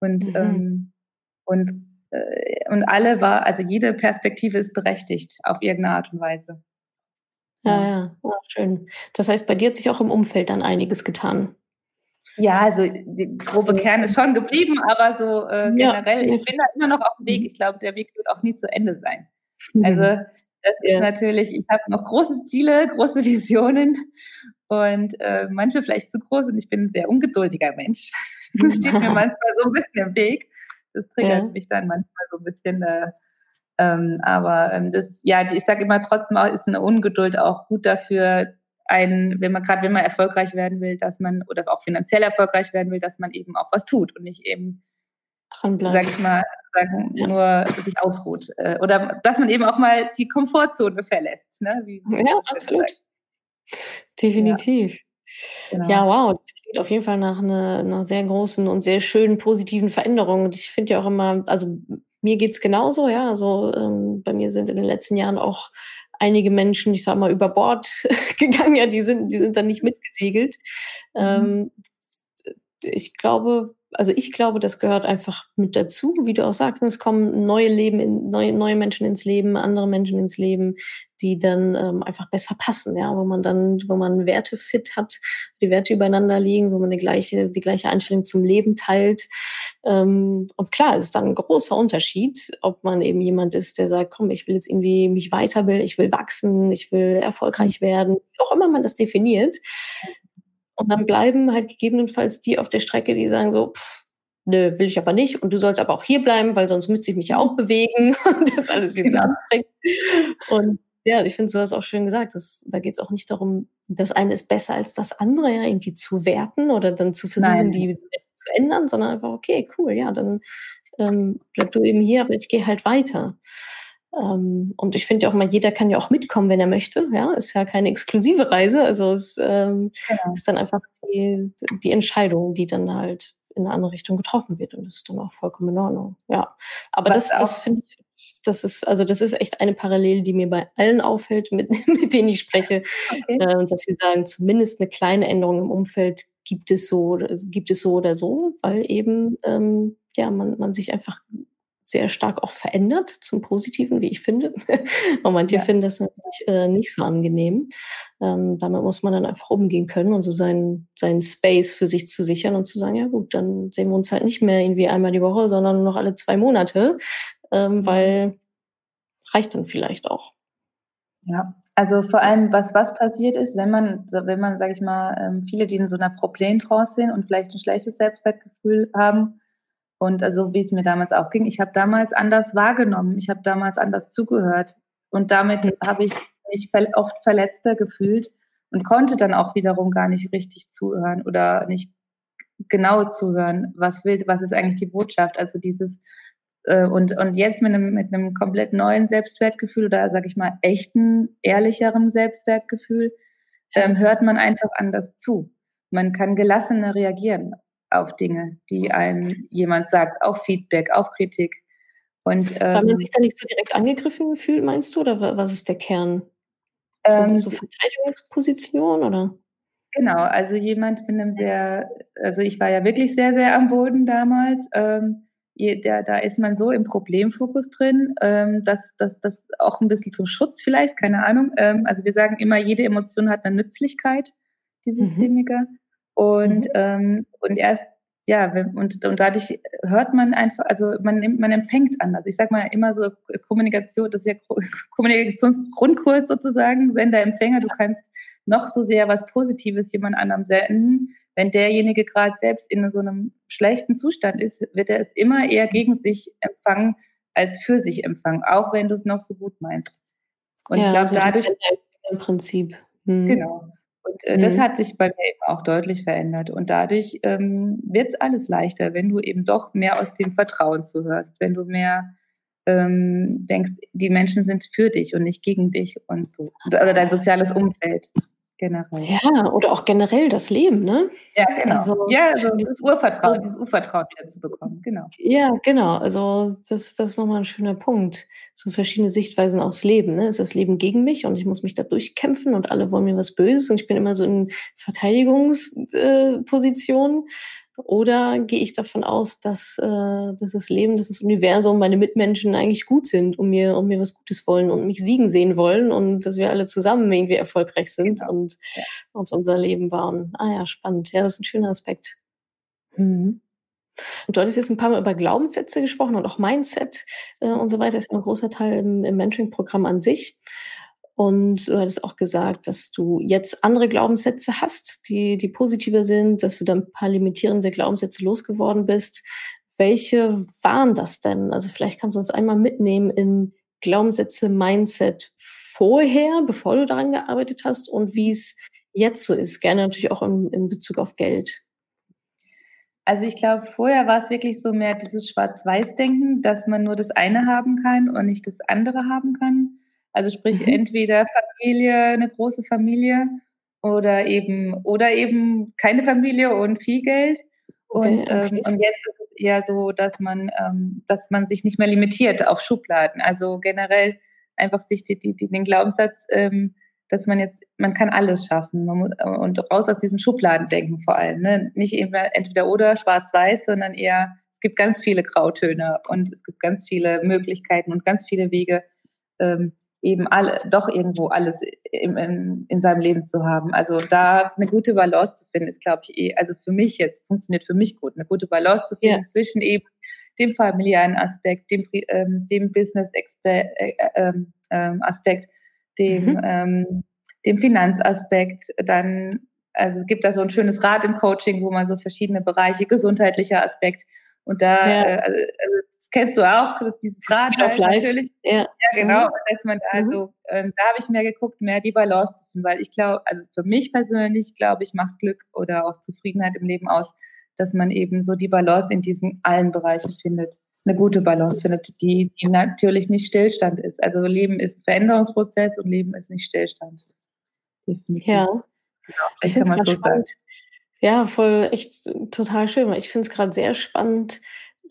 Und, mhm. ähm, und, äh, und alle war, also jede Perspektive ist berechtigt auf irgendeine Art und Weise. Ja, ja, ja, schön. Das heißt, bei dir hat sich auch im Umfeld dann einiges getan. Ja, also die grobe Kern ist schon geblieben, aber so äh, generell, ja. ich bin da immer noch auf dem Weg. Ich glaube, der Weg wird auch nie zu Ende sein. Also das ja. ist natürlich, ich habe noch große Ziele, große Visionen und äh, manche vielleicht zu groß und ich bin ein sehr ungeduldiger Mensch. Das steht mir manchmal so ein bisschen im Weg. Das triggert ja. mich dann manchmal so ein bisschen. Äh, ähm, aber ähm, das, ja, ich sage immer trotzdem auch, ist eine Ungeduld auch gut dafür, ein, wenn man gerade, wenn man erfolgreich werden will, dass man oder auch finanziell erfolgreich werden will, dass man eben auch was tut und nicht eben, sag ich mal, sagen, ja. nur sich ausruht. Äh, oder dass man eben auch mal die Komfortzone verlässt. Ne? Wie, ja, absolut. Definitiv. Ja. Genau. Ja, wow, das klingt auf jeden Fall nach einer, einer sehr großen und sehr schönen positiven Veränderung. Und ich finde ja auch immer, also mir geht's genauso, ja. Also ähm, bei mir sind in den letzten Jahren auch einige Menschen, ich sag mal, über Bord gegangen, ja, die sind, die sind dann nicht mitgesegelt. Mhm. Ähm, ich glaube, also ich glaube, das gehört einfach mit dazu, wie du auch sagst. Es kommen neue Leben, in, neue, neue Menschen ins Leben, andere Menschen ins Leben, die dann ähm, einfach besser passen, ja, wo man dann, wo man Werte fit hat, die Werte übereinander liegen, wo man die gleiche, die gleiche Einstellung zum Leben teilt. Ähm, und klar, es ist dann ein großer Unterschied, ob man eben jemand ist, der sagt, komm, ich will jetzt irgendwie mich weiterbilden, ich will wachsen, ich will erfolgreich werden, wie auch immer man das definiert. Und dann bleiben halt gegebenenfalls die auf der Strecke, die sagen so, pff, nö, will ich aber nicht. Und du sollst aber auch hier bleiben, weil sonst müsste ich mich ja auch bewegen. das ist alles zu genau. anstrengend. Und ja, ich finde, du hast auch schön gesagt, dass, da geht es auch nicht darum, das eine ist besser als das andere, ja, irgendwie zu werten oder dann zu versuchen, Nein. die zu ändern, sondern einfach, okay, cool, ja, dann ähm, bleib du eben hier, aber ich gehe halt weiter. Ähm, und ich finde ja auch mal, jeder kann ja auch mitkommen, wenn er möchte. Ja, ist ja keine exklusive Reise. Also es ähm, genau. ist dann einfach die, die Entscheidung, die dann halt in eine andere Richtung getroffen wird. Und das ist dann auch vollkommen in Ordnung. Ja. Aber Was das, das finde ich, das ist, also das ist echt eine Parallele, die mir bei allen auffällt, mit, mit denen ich spreche, okay. äh, dass sie sagen, zumindest eine kleine Änderung im Umfeld gibt es so, gibt es so oder so, weil eben ähm, ja man, man sich einfach sehr stark auch verändert zum Positiven, wie ich finde. und manche ja. finden das natürlich äh, nicht so angenehm. Ähm, damit muss man dann einfach umgehen können und so seinen, seinen Space für sich zu sichern und zu sagen, ja gut, dann sehen wir uns halt nicht mehr irgendwie einmal die Woche, sondern nur noch alle zwei Monate, ähm, mhm. weil reicht dann vielleicht auch. Ja, also vor allem, was was passiert ist, wenn man, wenn man, sage ich mal, ähm, viele, die in so einer Problemtrance sind und vielleicht ein schlechtes Selbstwertgefühl haben, und also wie es mir damals auch ging, ich habe damals anders wahrgenommen, ich habe damals anders zugehört und damit habe ich mich oft verletzter gefühlt und konnte dann auch wiederum gar nicht richtig zuhören oder nicht genau zuhören, was will, was ist eigentlich die Botschaft. Also dieses äh, und, und jetzt mit einem, mit einem komplett neuen Selbstwertgefühl oder sag ich mal echten, ehrlicheren Selbstwertgefühl, ähm, hört man einfach anders zu. Man kann gelassener reagieren auf Dinge, die einem jemand sagt, auf Feedback, auf Kritik. Und, ähm, Weil man ähm sich da nicht so direkt angegriffen fühlt, meinst du? Oder was ist der Kern? So, ähm, so Verteidigungsposition oder? Genau, also jemand mit einem sehr, also ich war ja wirklich sehr, sehr am Boden damals. Ähm, da, da ist man so im Problemfokus drin, ähm, dass das auch ein bisschen zum Schutz vielleicht, keine Ahnung. Ähm, also wir sagen immer, jede Emotion hat eine Nützlichkeit, die Systemiker. Mhm. Und, mhm. ähm, und erst, ja, und, und dadurch hört man einfach, also man, nimmt, man empfängt anders. Ich sag mal immer so Kommunikation, das ist ja Kommunikationsgrundkurs sozusagen, Sender, Empfänger, du kannst noch so sehr was Positives jemand anderem senden. Wenn derjenige gerade selbst in so einem schlechten Zustand ist, wird er es immer eher gegen sich empfangen als für sich empfangen, auch wenn du es noch so gut meinst. Und ja, ich glaube, also dadurch. Im Prinzip. Hm. Genau. Und äh, mhm. das hat sich bei mir eben auch deutlich verändert. Und dadurch ähm, wird es alles leichter, wenn du eben doch mehr aus dem Vertrauen zuhörst, wenn du mehr ähm, denkst, die Menschen sind für dich und nicht gegen dich und so. Oder dein soziales Umfeld generell. Ja, oder auch generell das Leben, ne? Ja, genau. Also, ja, also das Urvertrauen, dieses Urvertrauen wieder zu bekommen, genau. Ja, genau. Also das, das ist nochmal ein schöner Punkt. So verschiedene Sichtweisen aufs Leben. Ne? Ist das Leben gegen mich und ich muss mich da durchkämpfen und alle wollen mir was Böses und ich bin immer so in Verteidigungsposition. Oder gehe ich davon aus, dass, äh, dass das Leben, dass das Universum, meine Mitmenschen eigentlich gut sind und mir, und mir was Gutes wollen und mich siegen sehen wollen und dass wir alle zusammen irgendwie erfolgreich sind genau. und ja. uns unser Leben bauen. Ah ja, spannend. Ja, das ist ein schöner Aspekt. Mhm. Und du hattest jetzt ein paar Mal über Glaubenssätze gesprochen und auch Mindset äh, und so weiter. Das ist ein großer Teil im, im Mentoring-Programm an sich. Und du hattest auch gesagt, dass du jetzt andere Glaubenssätze hast, die, die positiver sind, dass du dann ein paar limitierende Glaubenssätze losgeworden bist. Welche waren das denn? Also vielleicht kannst du uns einmal mitnehmen in Glaubenssätze, Mindset vorher, bevor du daran gearbeitet hast und wie es jetzt so ist. Gerne natürlich auch in, in Bezug auf Geld. Also ich glaube, vorher war es wirklich so mehr dieses Schwarz-Weiß-Denken, dass man nur das eine haben kann und nicht das andere haben kann. Also sprich mhm. entweder Familie, eine große Familie oder eben oder eben keine Familie und viel Geld. Und, okay, okay. Ähm, und jetzt ist es eher so, dass man, ähm, dass man sich nicht mehr limitiert auf Schubladen. Also generell einfach sich die, die, die, den Glaubenssatz ähm, dass man jetzt, man kann alles schaffen muss, und raus aus diesem Schubladendenken vor allem. Ne? Nicht eben entweder oder schwarz-weiß, sondern eher, es gibt ganz viele Grautöne und es gibt ganz viele Möglichkeiten und ganz viele Wege, ähm, eben alle, doch irgendwo alles in, in, in seinem Leben zu haben. Also da eine gute Balance zu finden, ist, glaube ich, eh, also für mich jetzt, funktioniert für mich gut, eine gute Balance zu finden ja. zwischen eben dem familiären Aspekt, dem, ähm, dem Business-Aspekt, äh, äh, äh, Aspekt, dem, mhm. ähm, dem Finanzaspekt, dann, also es gibt da so ein schönes Rad im Coaching, wo man so verschiedene Bereiche, gesundheitlicher Aspekt, und da, ja. äh, also, also das kennst du auch, dass dieses Rad halt natürlich, ja, ja genau, mhm. dass man da mhm. so, ähm, da habe ich mehr geguckt, mehr die Balance zu finden, weil ich glaube, also für mich persönlich glaube ich, macht Glück oder auch Zufriedenheit im Leben aus, dass man eben so die Balance in diesen allen Bereichen findet eine gute Balance findet, die, die natürlich nicht Stillstand ist. Also Leben ist ein Veränderungsprozess und Leben ist nicht Stillstand. Definitiv. Ja, genau, ich finde es so spannend. Ja, voll, echt total schön. Ich finde es gerade sehr spannend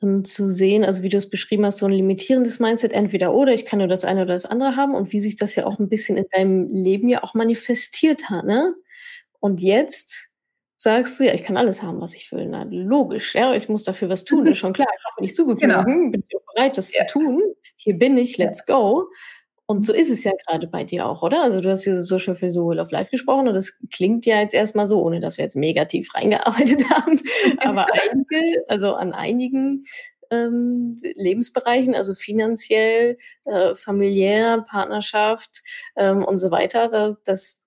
ähm, zu sehen, also wie du es beschrieben hast, so ein limitierendes Mindset, entweder oder, ich kann nur das eine oder das andere haben und wie sich das ja auch ein bisschen in deinem Leben ja auch manifestiert hat, ne? Und jetzt sagst du, ja, ich kann alles haben, was ich will. Na, logisch, ja, ich muss dafür was tun, ist schon klar. Ich habe nicht zugeflogen, genau. bin ich bereit, das ja. zu tun. Hier bin ich, let's go. Und so ist es ja gerade bei dir auch, oder? Also du hast hier so schön für so of Life gesprochen und das klingt ja jetzt erstmal so, ohne dass wir jetzt mega tief reingearbeitet haben. Aber einige, also an einigen ähm, Lebensbereichen, also finanziell, äh, familiär, Partnerschaft ähm, und so weiter, da, das,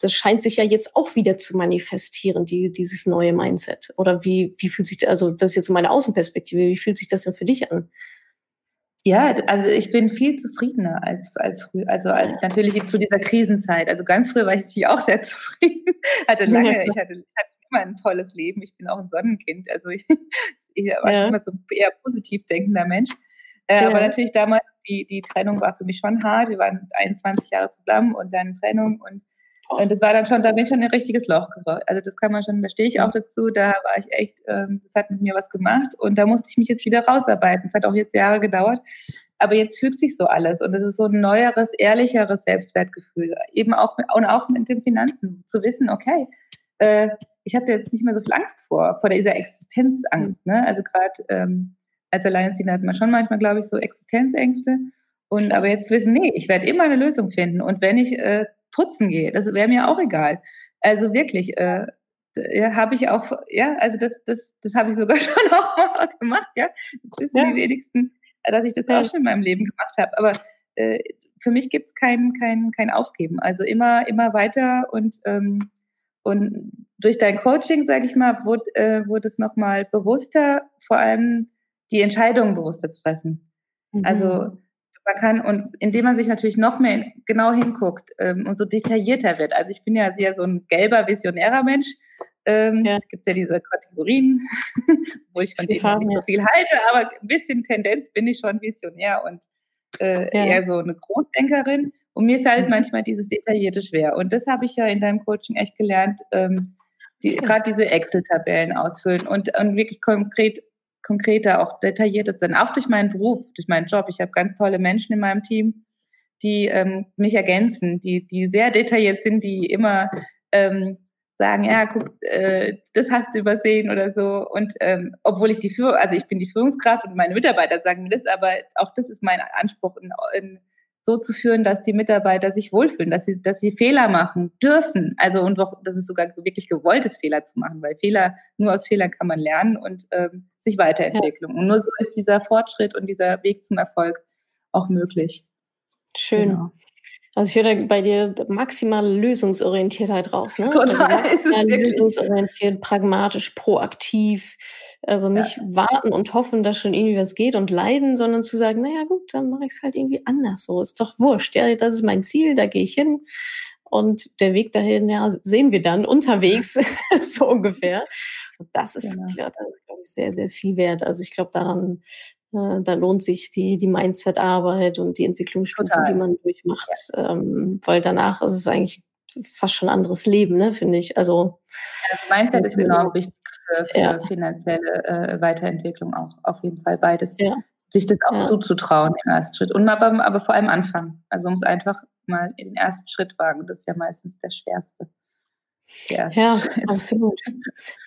das scheint sich ja jetzt auch wieder zu manifestieren, die, dieses neue Mindset. Oder wie, wie fühlt sich, also das ist jetzt so meine Außenperspektive, wie fühlt sich das denn für dich an? Ja, also ich bin viel zufriedener als, als früher, also als natürlich zu dieser Krisenzeit. Also ganz früher war ich natürlich auch sehr zufrieden, hatte lange, ja, ich hatte, hatte immer ein tolles Leben. Ich bin auch ein Sonnenkind. Also ich, ich war ja. immer so ein eher positiv denkender Mensch. Äh, ja. Aber natürlich damals, die, die Trennung war für mich schon hart. Wir waren 21 Jahre zusammen und dann Trennung und und das war dann schon, da bin ich schon ein richtiges Loch gerollt. Also das kann man schon, da stehe ich auch dazu, da war ich echt, ähm, das hat mit mir was gemacht und da musste ich mich jetzt wieder rausarbeiten. Es hat auch jetzt Jahre gedauert, aber jetzt fügt sich so alles und es ist so ein neueres, ehrlicheres Selbstwertgefühl. Eben auch mit, und auch mit den Finanzen, zu wissen, okay, äh, ich habe jetzt nicht mehr so viel Angst vor, vor dieser Existenzangst. Ne? Also gerade ähm, als Alleinerziehende hat man schon manchmal, glaube ich, so Existenzängste. Und aber jetzt zu wissen, nee, ich werde immer eine Lösung finden. Und wenn ich äh, putzen gehe. Das wäre mir auch egal. Also wirklich, äh, ja, habe ich auch, ja, also das, das, das habe ich sogar schon auch mal gemacht, ja. Das wissen ja. die wenigsten, dass ich das ja. auch schon in meinem Leben gemacht habe. Aber äh, für mich gibt's kein, kein, kein Aufgeben. Also immer, immer weiter und ähm, und durch dein Coaching, sage ich mal, wurde, äh, wurde es nochmal bewusster, vor allem die Entscheidungen bewusster zu treffen. Mhm. Also man kann, und indem man sich natürlich noch mehr genau hinguckt ähm, und so detaillierter wird. Also ich bin ja sehr so ein gelber, visionärer Mensch. Ähm, ja. Es gibt ja diese Kategorien, wo ich von denen Farben, nicht so viel halte, aber ein bisschen Tendenz bin ich schon visionär und äh, ja. eher so eine Großdenkerin. Und mir fällt mhm. manchmal dieses Detaillierte schwer. Und das habe ich ja in deinem Coaching echt gelernt, ähm, die, okay. gerade diese Excel-Tabellen ausfüllen und, und wirklich konkret konkreter, auch detaillierter zu sein, auch durch meinen Beruf, durch meinen Job. Ich habe ganz tolle Menschen in meinem Team, die ähm, mich ergänzen, die, die sehr detailliert sind, die immer ähm, sagen, ja, guck, äh, das hast du übersehen oder so. Und ähm, obwohl ich die Führung, also ich bin die Führungskraft und meine Mitarbeiter sagen mir das, aber auch das ist mein Anspruch, in, in, so zu führen, dass die Mitarbeiter sich wohlfühlen, dass sie, dass sie Fehler machen dürfen. Also und auch, das ist sogar wirklich gewollt ist, Fehler zu machen, weil Fehler, nur aus Fehlern kann man lernen und ähm, sich weiterentwickeln. Ja. Und nur so ist dieser Fortschritt und dieser Weg zum Erfolg auch möglich. Schön. Genau. Also ich höre bei dir maximale Lösungsorientiertheit raus. Ne? Total. Also lösungsorientiert, pragmatisch, proaktiv. Also nicht ja. warten und hoffen, dass schon irgendwie was geht und leiden, sondern zu sagen, naja gut, dann mache ich es halt irgendwie anders. So ist doch wurscht. Ja, das ist mein Ziel, da gehe ich hin. Und der Weg dahin, ja, sehen wir dann unterwegs, so ungefähr. Und das ist, genau. ja, das ist, glaube ich, sehr, sehr viel wert. Also ich glaube, daran äh, da lohnt sich die, die Mindset-Arbeit und die Entwicklungsstufen, die man durchmacht, ja. ähm, weil danach ist es eigentlich fast schon ein anderes Leben, ne, finde ich. Also ja, Mindset ist genau wichtig für, für ja. finanzielle äh, Weiterentwicklung auch, auf jeden Fall beides. Ja. Sich das auch zuzutrauen im ersten Schritt. Und aber, aber vor allem anfangen. Also man muss einfach mal den ersten Schritt wagen. Das ist ja meistens der schwerste. Ja, ja absolut.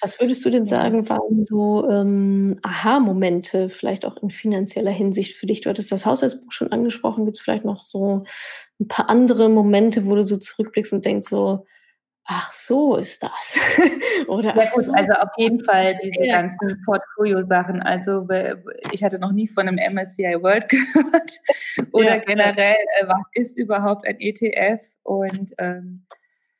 Was würdest du denn sagen, waren so ähm, Aha-Momente, vielleicht auch in finanzieller Hinsicht für dich? Du hattest das Haushaltsbuch schon angesprochen. Gibt es vielleicht noch so ein paar andere Momente, wo du so zurückblickst und denkst so, ach so ist das. Oder ja gut, so. also auf jeden Fall diese ja. ganzen Portfolio-Sachen. Also ich hatte noch nie von einem MSCI World gehört. Oder ja, generell, äh, was ist überhaupt ein ETF? Und ähm,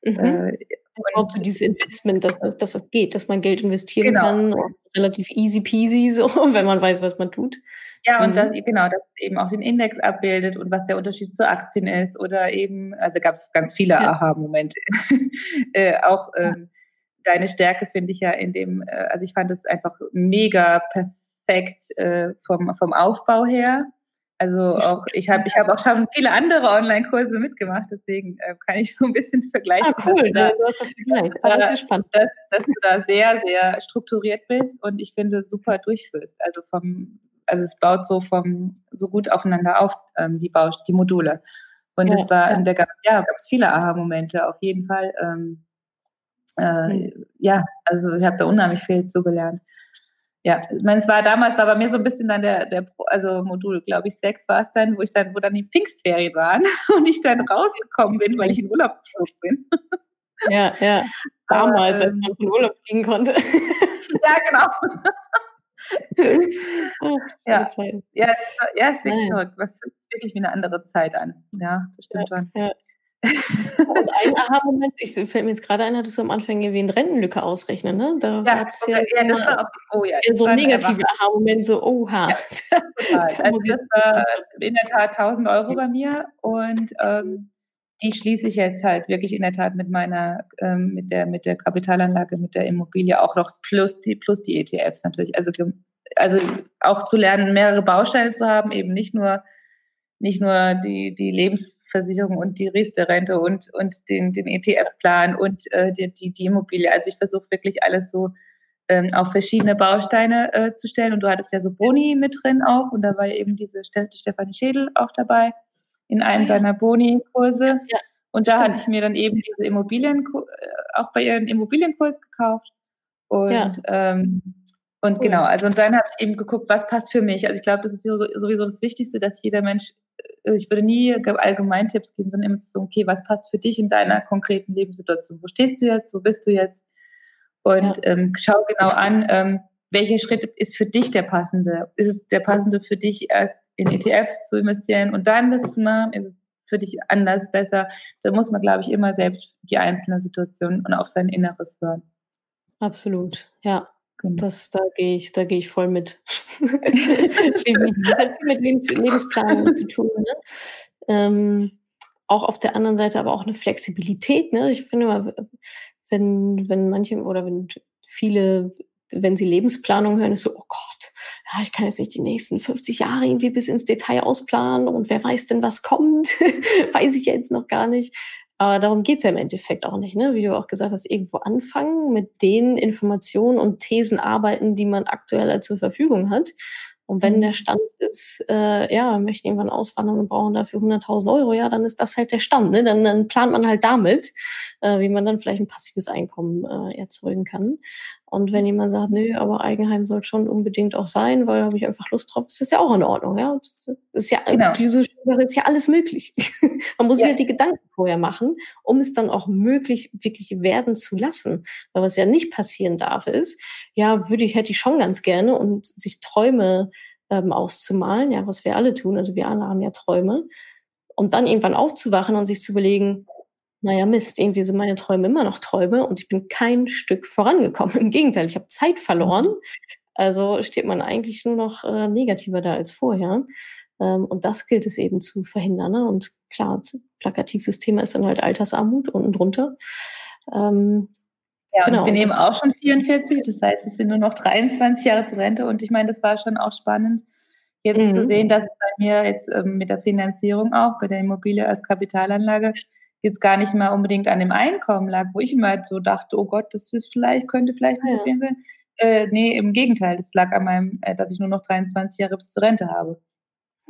mhm. äh, überhaupt so dieses Investment, dass, dass, das geht, dass man Geld investieren genau. kann, relativ easy peasy, so, wenn man weiß, was man tut. Ja, und mhm. das, genau, dass es eben auch den Index abbildet und was der Unterschied zu Aktien ist oder eben, also gab es ganz viele ja. Aha-Momente. äh, auch ähm, deine Stärke finde ich ja in dem, äh, also ich fand es einfach mega perfekt äh, vom, vom Aufbau her. Also auch, ich habe ich hab auch schon viele andere Online-Kurse mitgemacht, deswegen äh, kann ich so ein bisschen vergleichen. Ah, cool, da, du hast das Vergleich. Ah, das spannend. Dass, dass, du da sehr, sehr strukturiert bist und ich finde super durchführst. Also vom, also es baut so vom so gut aufeinander auf, ähm, die, Bau, die Module. Und ja, es war, ja. da gab es ja, gab's viele Aha-Momente, auf jeden Fall. Ähm, äh, mhm. Ja, also ich habe da unheimlich viel zugelernt ja, ich meine, es war damals, war bei mir so ein bisschen dann der, der also Modul, glaube ich, sechs war es dann, wo ich dann, wo dann die Pfingstferien waren und ich dann rausgekommen bin, weil ich in Urlaub geflogen bin. Ja, ja. Damals, Aber, als man in Urlaub fliegen konnte. ja, genau. ja. Ja, das, ja, ist wirklich verrückt. Das fühlt sich wirklich wie eine andere Zeit an. Ja, das stimmt ja, schon. Ja. Und ein Aha-Moment, ich fällt mir jetzt gerade ein, hattest du am Anfang erwähnt, Rentenlücke ausrechnen, ne? Da ja, ja, ja, das war auch, oh ja, so ein negativer Aha-Moment, so, oha. Ja, also das war in der Tat 1000 Euro bei mir und ähm, die schließe ich jetzt halt wirklich in der Tat mit meiner, ähm, mit der, mit der Kapitalanlage, mit der Immobilie auch noch plus die, plus die ETFs natürlich. Also, also auch zu lernen, mehrere Bausteine zu haben, eben nicht nur, nicht nur die, die Lebens Versicherung und die Riester-Rente und, und den, den ETF-Plan und äh, die, die, die Immobilie. Also ich versuche wirklich alles so ähm, auf verschiedene Bausteine äh, zu stellen. Und du hattest ja so Boni mit drin auch und da war eben diese die Stefanie Schädel auch dabei in einem ah, deiner Boni-Kurse. Ja, und da stimmt. hatte ich mir dann eben diese Immobilien, äh, auch bei ihren Immobilienkurs gekauft. Und ja. ähm, und cool. genau, also und dann habe ich eben geguckt, was passt für mich. Also ich glaube, das ist sowieso das Wichtigste, dass jeder Mensch, äh, ich würde nie Allgemeintipps geben, sondern immer so, okay, was passt für dich in deiner konkreten Lebenssituation? Wo stehst du jetzt? Wo bist du jetzt? Und ja. ähm, schau genau an, ähm, welcher Schritt ist für dich der passende? Ist es der passende für dich, erst in ETFs zu investieren und dann das zu machen? Ist es für dich anders, besser? Da muss man, glaube ich, immer selbst die einzelne Situation und auf sein Inneres hören. Absolut, ja. Genau. Das, da gehe ich, da gehe ich voll mit. das hat viel mit Lebens, Lebensplanung zu tun. Ne? Ähm, auch auf der anderen Seite aber auch eine Flexibilität. Ne? Ich finde immer, wenn, wenn manche oder wenn viele, wenn sie Lebensplanung hören, ist so, oh Gott, ja, ich kann jetzt nicht die nächsten 50 Jahre irgendwie bis ins Detail ausplanen und wer weiß denn, was kommt, weiß ich jetzt noch gar nicht. Aber darum geht's ja im Endeffekt auch nicht, ne? Wie du auch gesagt hast, irgendwo anfangen, mit den Informationen und Thesen arbeiten, die man aktuell zur Verfügung hat. Und wenn mhm. der Stand ist, äh, ja, wir möchten irgendwann auswandern und brauchen dafür 100.000 Euro, ja, dann ist das halt der Stand. Ne? Dann, dann plant man halt damit, äh, wie man dann vielleicht ein passives Einkommen äh, erzeugen kann. Und wenn jemand sagt, nö, aber Eigenheim soll schon unbedingt auch sein, weil da habe ich einfach Lust drauf, ist das ja auch in Ordnung. Ja, das ist ja, genau. ist ja alles möglich. man muss ja. sich halt die Gedanken vorher machen, um es dann auch möglich wirklich werden zu lassen. Weil was ja nicht passieren darf, ist, ja, würde ich, hätte ich schon ganz gerne und sich Träume ähm, auszumalen, ja, was wir alle tun. Also wir alle haben ja Träume. Und dann irgendwann aufzuwachen und sich zu überlegen, naja, Mist, irgendwie sind meine Träume immer noch Träume und ich bin kein Stück vorangekommen. Im Gegenteil, ich habe Zeit verloren. Also steht man eigentlich nur noch äh, negativer da als vorher. Ähm, und das gilt es eben zu verhindern. Ne? Und klar, plakativstes Thema ist dann halt Altersarmut unten drunter. Ähm, ja, genau. und ich bin eben auch schon 44, das heißt, es sind nur noch 23 Jahre zur Rente und ich meine, das war schon auch spannend, jetzt mhm. zu sehen, dass es bei mir jetzt ähm, mit der Finanzierung auch, bei der Immobilie als Kapitalanlage, jetzt gar nicht mal unbedingt an dem Einkommen lag, wo ich immer so dachte, oh Gott, das ist vielleicht, könnte vielleicht ein Problem ja. sein. Äh, nee, im Gegenteil, das lag an meinem, äh, dass ich nur noch 23 Jahre bis zur Rente habe.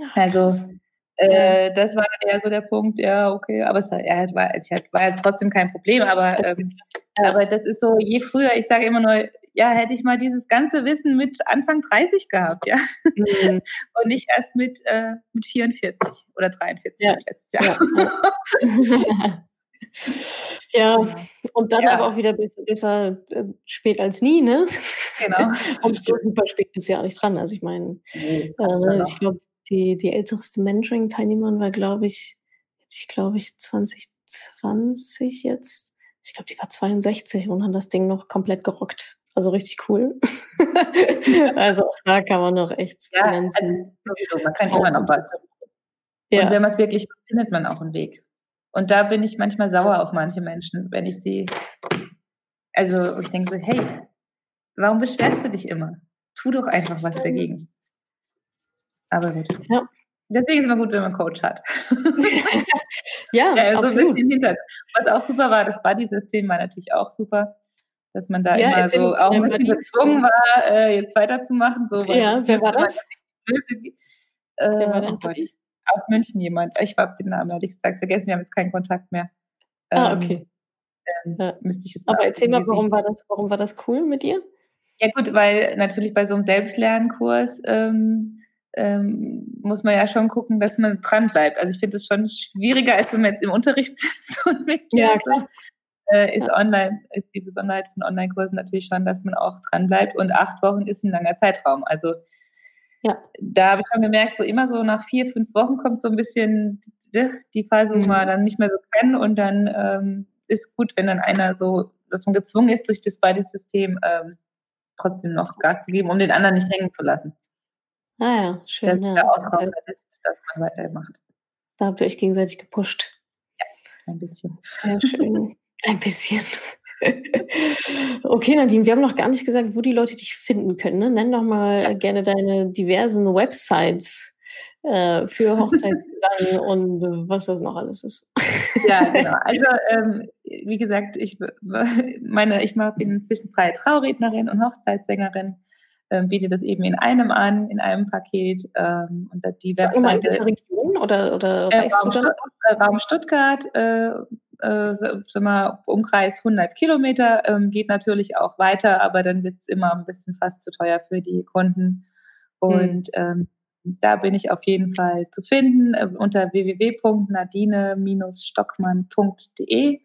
Ach, also äh, das war eher so der Punkt, ja, okay, aber es war, ja, war, es war jetzt trotzdem kein Problem, aber, ähm, aber das ist so, je früher, ich sage immer nur, ja, hätte ich mal dieses ganze Wissen mit Anfang 30 gehabt, ja. Mhm. Und nicht erst mit, äh, mit 44 oder 43 ja. letztes Jahr. Ja. ja. und dann ja. aber auch wieder besser, besser äh, spät als nie, ne? Genau. und so super spät bist du ja auch nicht dran. Also ich meine, nee, äh, ich glaube, die, die älteste Mentoring-Teilnehmerin war, glaube ich, ich glaube ich 2020 jetzt. Ich glaube, die war 62 und hat das Ding noch komplett gerockt. Also richtig cool. also da kann man noch echt ja, finanzen. Also man kann immer noch was. Ja. Und wenn man es wirklich findet man auch einen Weg. Und da bin ich manchmal sauer auf manche Menschen, wenn ich sie, also ich denke so, hey, warum beschwerst du dich immer? Tu doch einfach was dagegen. Aber gut. Ja. Deswegen ist es immer gut, wenn man einen Coach hat. ja, ja also absolut. Was auch super war, das Buddy-System war natürlich auch super dass man da ja, immer so auch ein bisschen gezwungen war, äh, jetzt weiterzumachen. So, ja, wer war das? Äh, wer war denn oh aus München jemand. Ich habe den Namen ehrlich gesagt vergessen, wir haben jetzt keinen Kontakt mehr. ah, ähm, okay. Ähm, ja. müsste ich jetzt Aber erzähl mal, warum war, das, warum war das cool mit dir? Ja gut, weil natürlich bei so einem Selbstlernkurs ähm, ähm, muss man ja schon gucken, dass man dran bleibt. Also ich finde es schon schwieriger, als wenn man jetzt im Unterricht sitzt und mitlernt. Ja, klar äh, ist ja. online, ist die Besonderheit von Online-Kursen natürlich schon, dass man auch dran bleibt und acht Wochen ist ein langer Zeitraum. Also ja. da habe ich schon gemerkt, so immer so nach vier, fünf Wochen kommt so ein bisschen die Phase, wo mhm. man dann nicht mehr so kann und dann ähm, ist gut, wenn dann einer so, dass man gezwungen ist, durch das beide System ähm, trotzdem noch Gas zu geben, um den anderen nicht hängen zu lassen. Ah ja, schön. Das ja. der Outcome, das ist, dass man weitermacht. Da habt ihr euch gegenseitig gepusht. Ja, ein bisschen. Sehr schön. Ein bisschen. okay, Nadine, wir haben noch gar nicht gesagt, wo die Leute dich finden können. Ne? Nenn doch mal gerne deine diversen Websites äh, für Hochzeitsgesang und was das noch alles ist. ja, genau. Also ähm, wie gesagt, ich meine, ich bin inzwischen freie Traurednerin und Hochzeitssängerin. Ähm, biete das eben in einem an, in einem Paket. Ähm, und die Webseite. Region oder, oder äh, Raum, Stutt äh, Raum, Stuttgart, äh, äh, sagen wir, Umkreis 100 Kilometer, ähm, geht natürlich auch weiter, aber dann wird es immer ein bisschen fast zu teuer für die Kunden. Und mhm. ähm, da bin ich auf jeden Fall zu finden äh, unter www.nadine-stockmann.de.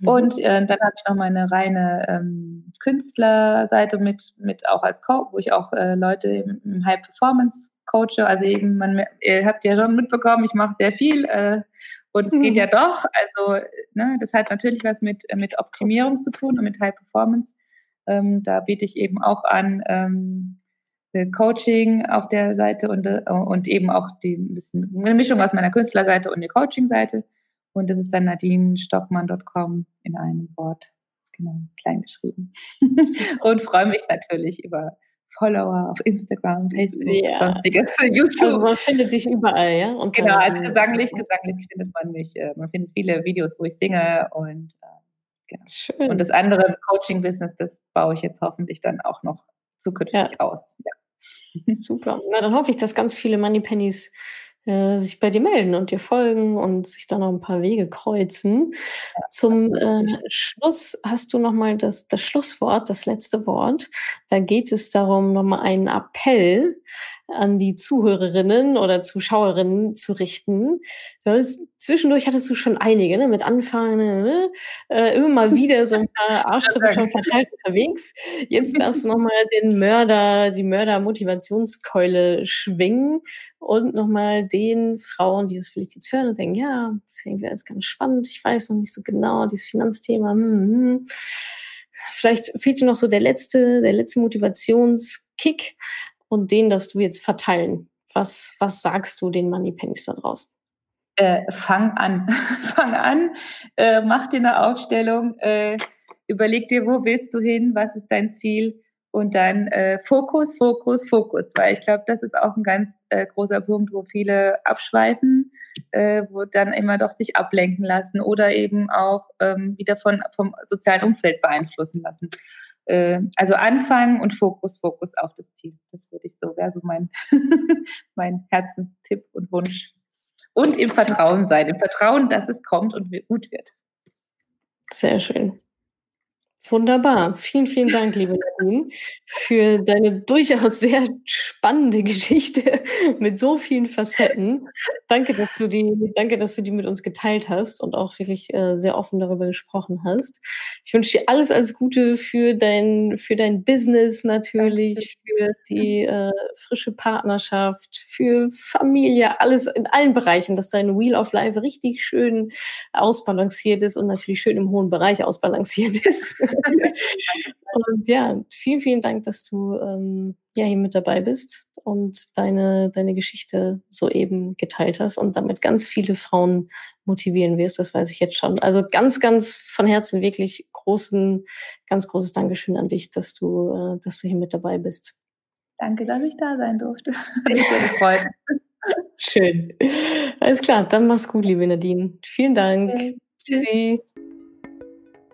Mhm. Und äh, dann habe ich noch meine reine ähm, Künstlerseite mit, mit auch als Coach, wo ich auch äh, Leute im, im High Performance coache. Also eben, man, ihr habt ja schon mitbekommen, ich mache sehr viel äh, und es mhm. geht ja doch. Also ne, das hat natürlich was mit, mit Optimierung zu tun und mit High Performance. Ähm, da biete ich eben auch an ähm, Coaching auf der Seite und, äh, und eben auch die ein bisschen eine Mischung aus meiner Künstlerseite und der Coaching-Seite. Und das ist dann nadinestockmann.com in einem Wort, genau, klein geschrieben. und freue mich natürlich über Follower auf Instagram, Facebook, ja. sonstiges, YouTube. Also man findet sich überall, ja? Und genau, als gesanglich, gesanglich findet man mich. Äh, man findet viele Videos, wo ich singe und äh, genau. Schön. Und das andere Coaching-Business, das baue ich jetzt hoffentlich dann auch noch zukünftig ja. aus. Ja. Super. Na, dann hoffe ich, dass ganz viele Moneypennies äh, sich bei dir melden und dir folgen und sich da noch ein paar Wege kreuzen. Zum äh, Schluss hast du nochmal das, das Schlusswort, das letzte Wort. Da geht es darum, nochmal einen Appell an die Zuhörerinnen oder Zuschauerinnen zu richten. Zwischendurch hattest du schon einige, ne, mit Anfangen, ne, äh, immer mal wieder so ein paar Arschtritte schon verteilt unterwegs. Jetzt darfst du nochmal den Mörder, die Mörder-Motivationskeule schwingen und nochmal den Frauen, die das vielleicht jetzt hören und denken, ja, das wäre jetzt ganz spannend, ich weiß noch nicht so genau, dieses Finanzthema, hm, hm. Vielleicht fehlt dir noch so der letzte, der letzte Motivationskick und den darfst du jetzt verteilen. Was, was sagst du den Moneypennies da draußen? Äh, fang an. fang an, äh, mach dir eine Aufstellung, äh, überleg dir, wo willst du hin, was ist dein Ziel und dann äh, Fokus, Fokus, Fokus, weil ich glaube, das ist auch ein ganz äh, großer Punkt, wo viele abschweifen, äh, wo dann immer doch sich ablenken lassen oder eben auch ähm, wieder von, vom sozialen Umfeld beeinflussen lassen. Äh, also anfangen und Fokus, Fokus auf das Ziel. Das würde ich so, wäre so mein, mein Herzenstipp und Wunsch. Und im Vertrauen sein, im Vertrauen, dass es kommt und gut wird. Sehr schön. Wunderbar. Vielen, vielen Dank, liebe Nadine, für deine durchaus sehr spannende Geschichte mit so vielen Facetten. Danke, dass du die, danke, dass du die mit uns geteilt hast und auch wirklich äh, sehr offen darüber gesprochen hast. Ich wünsche dir alles, alles Gute für dein, für dein Business natürlich, für die äh, frische Partnerschaft, für Familie, alles in allen Bereichen, dass dein Wheel of Life richtig schön ausbalanciert ist und natürlich schön im hohen Bereich ausbalanciert ist. Und ja, vielen, vielen Dank, dass du ähm, ja hier mit dabei bist und deine, deine Geschichte soeben geteilt hast und damit ganz viele Frauen motivieren wirst. Das weiß ich jetzt schon. Also ganz, ganz von Herzen wirklich großen, ganz großes Dankeschön an dich, dass du, äh, dass du hier mit dabei bist. Danke, dass ich da sein durfte. Hat mich sehr gefreut. Schön. Alles klar, dann mach's gut, liebe Nadine. Vielen Dank. Okay. Tschüssi.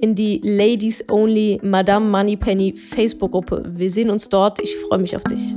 in die Ladies Only Madame Moneypenny Facebook-Gruppe. Wir sehen uns dort. Ich freue mich auf dich.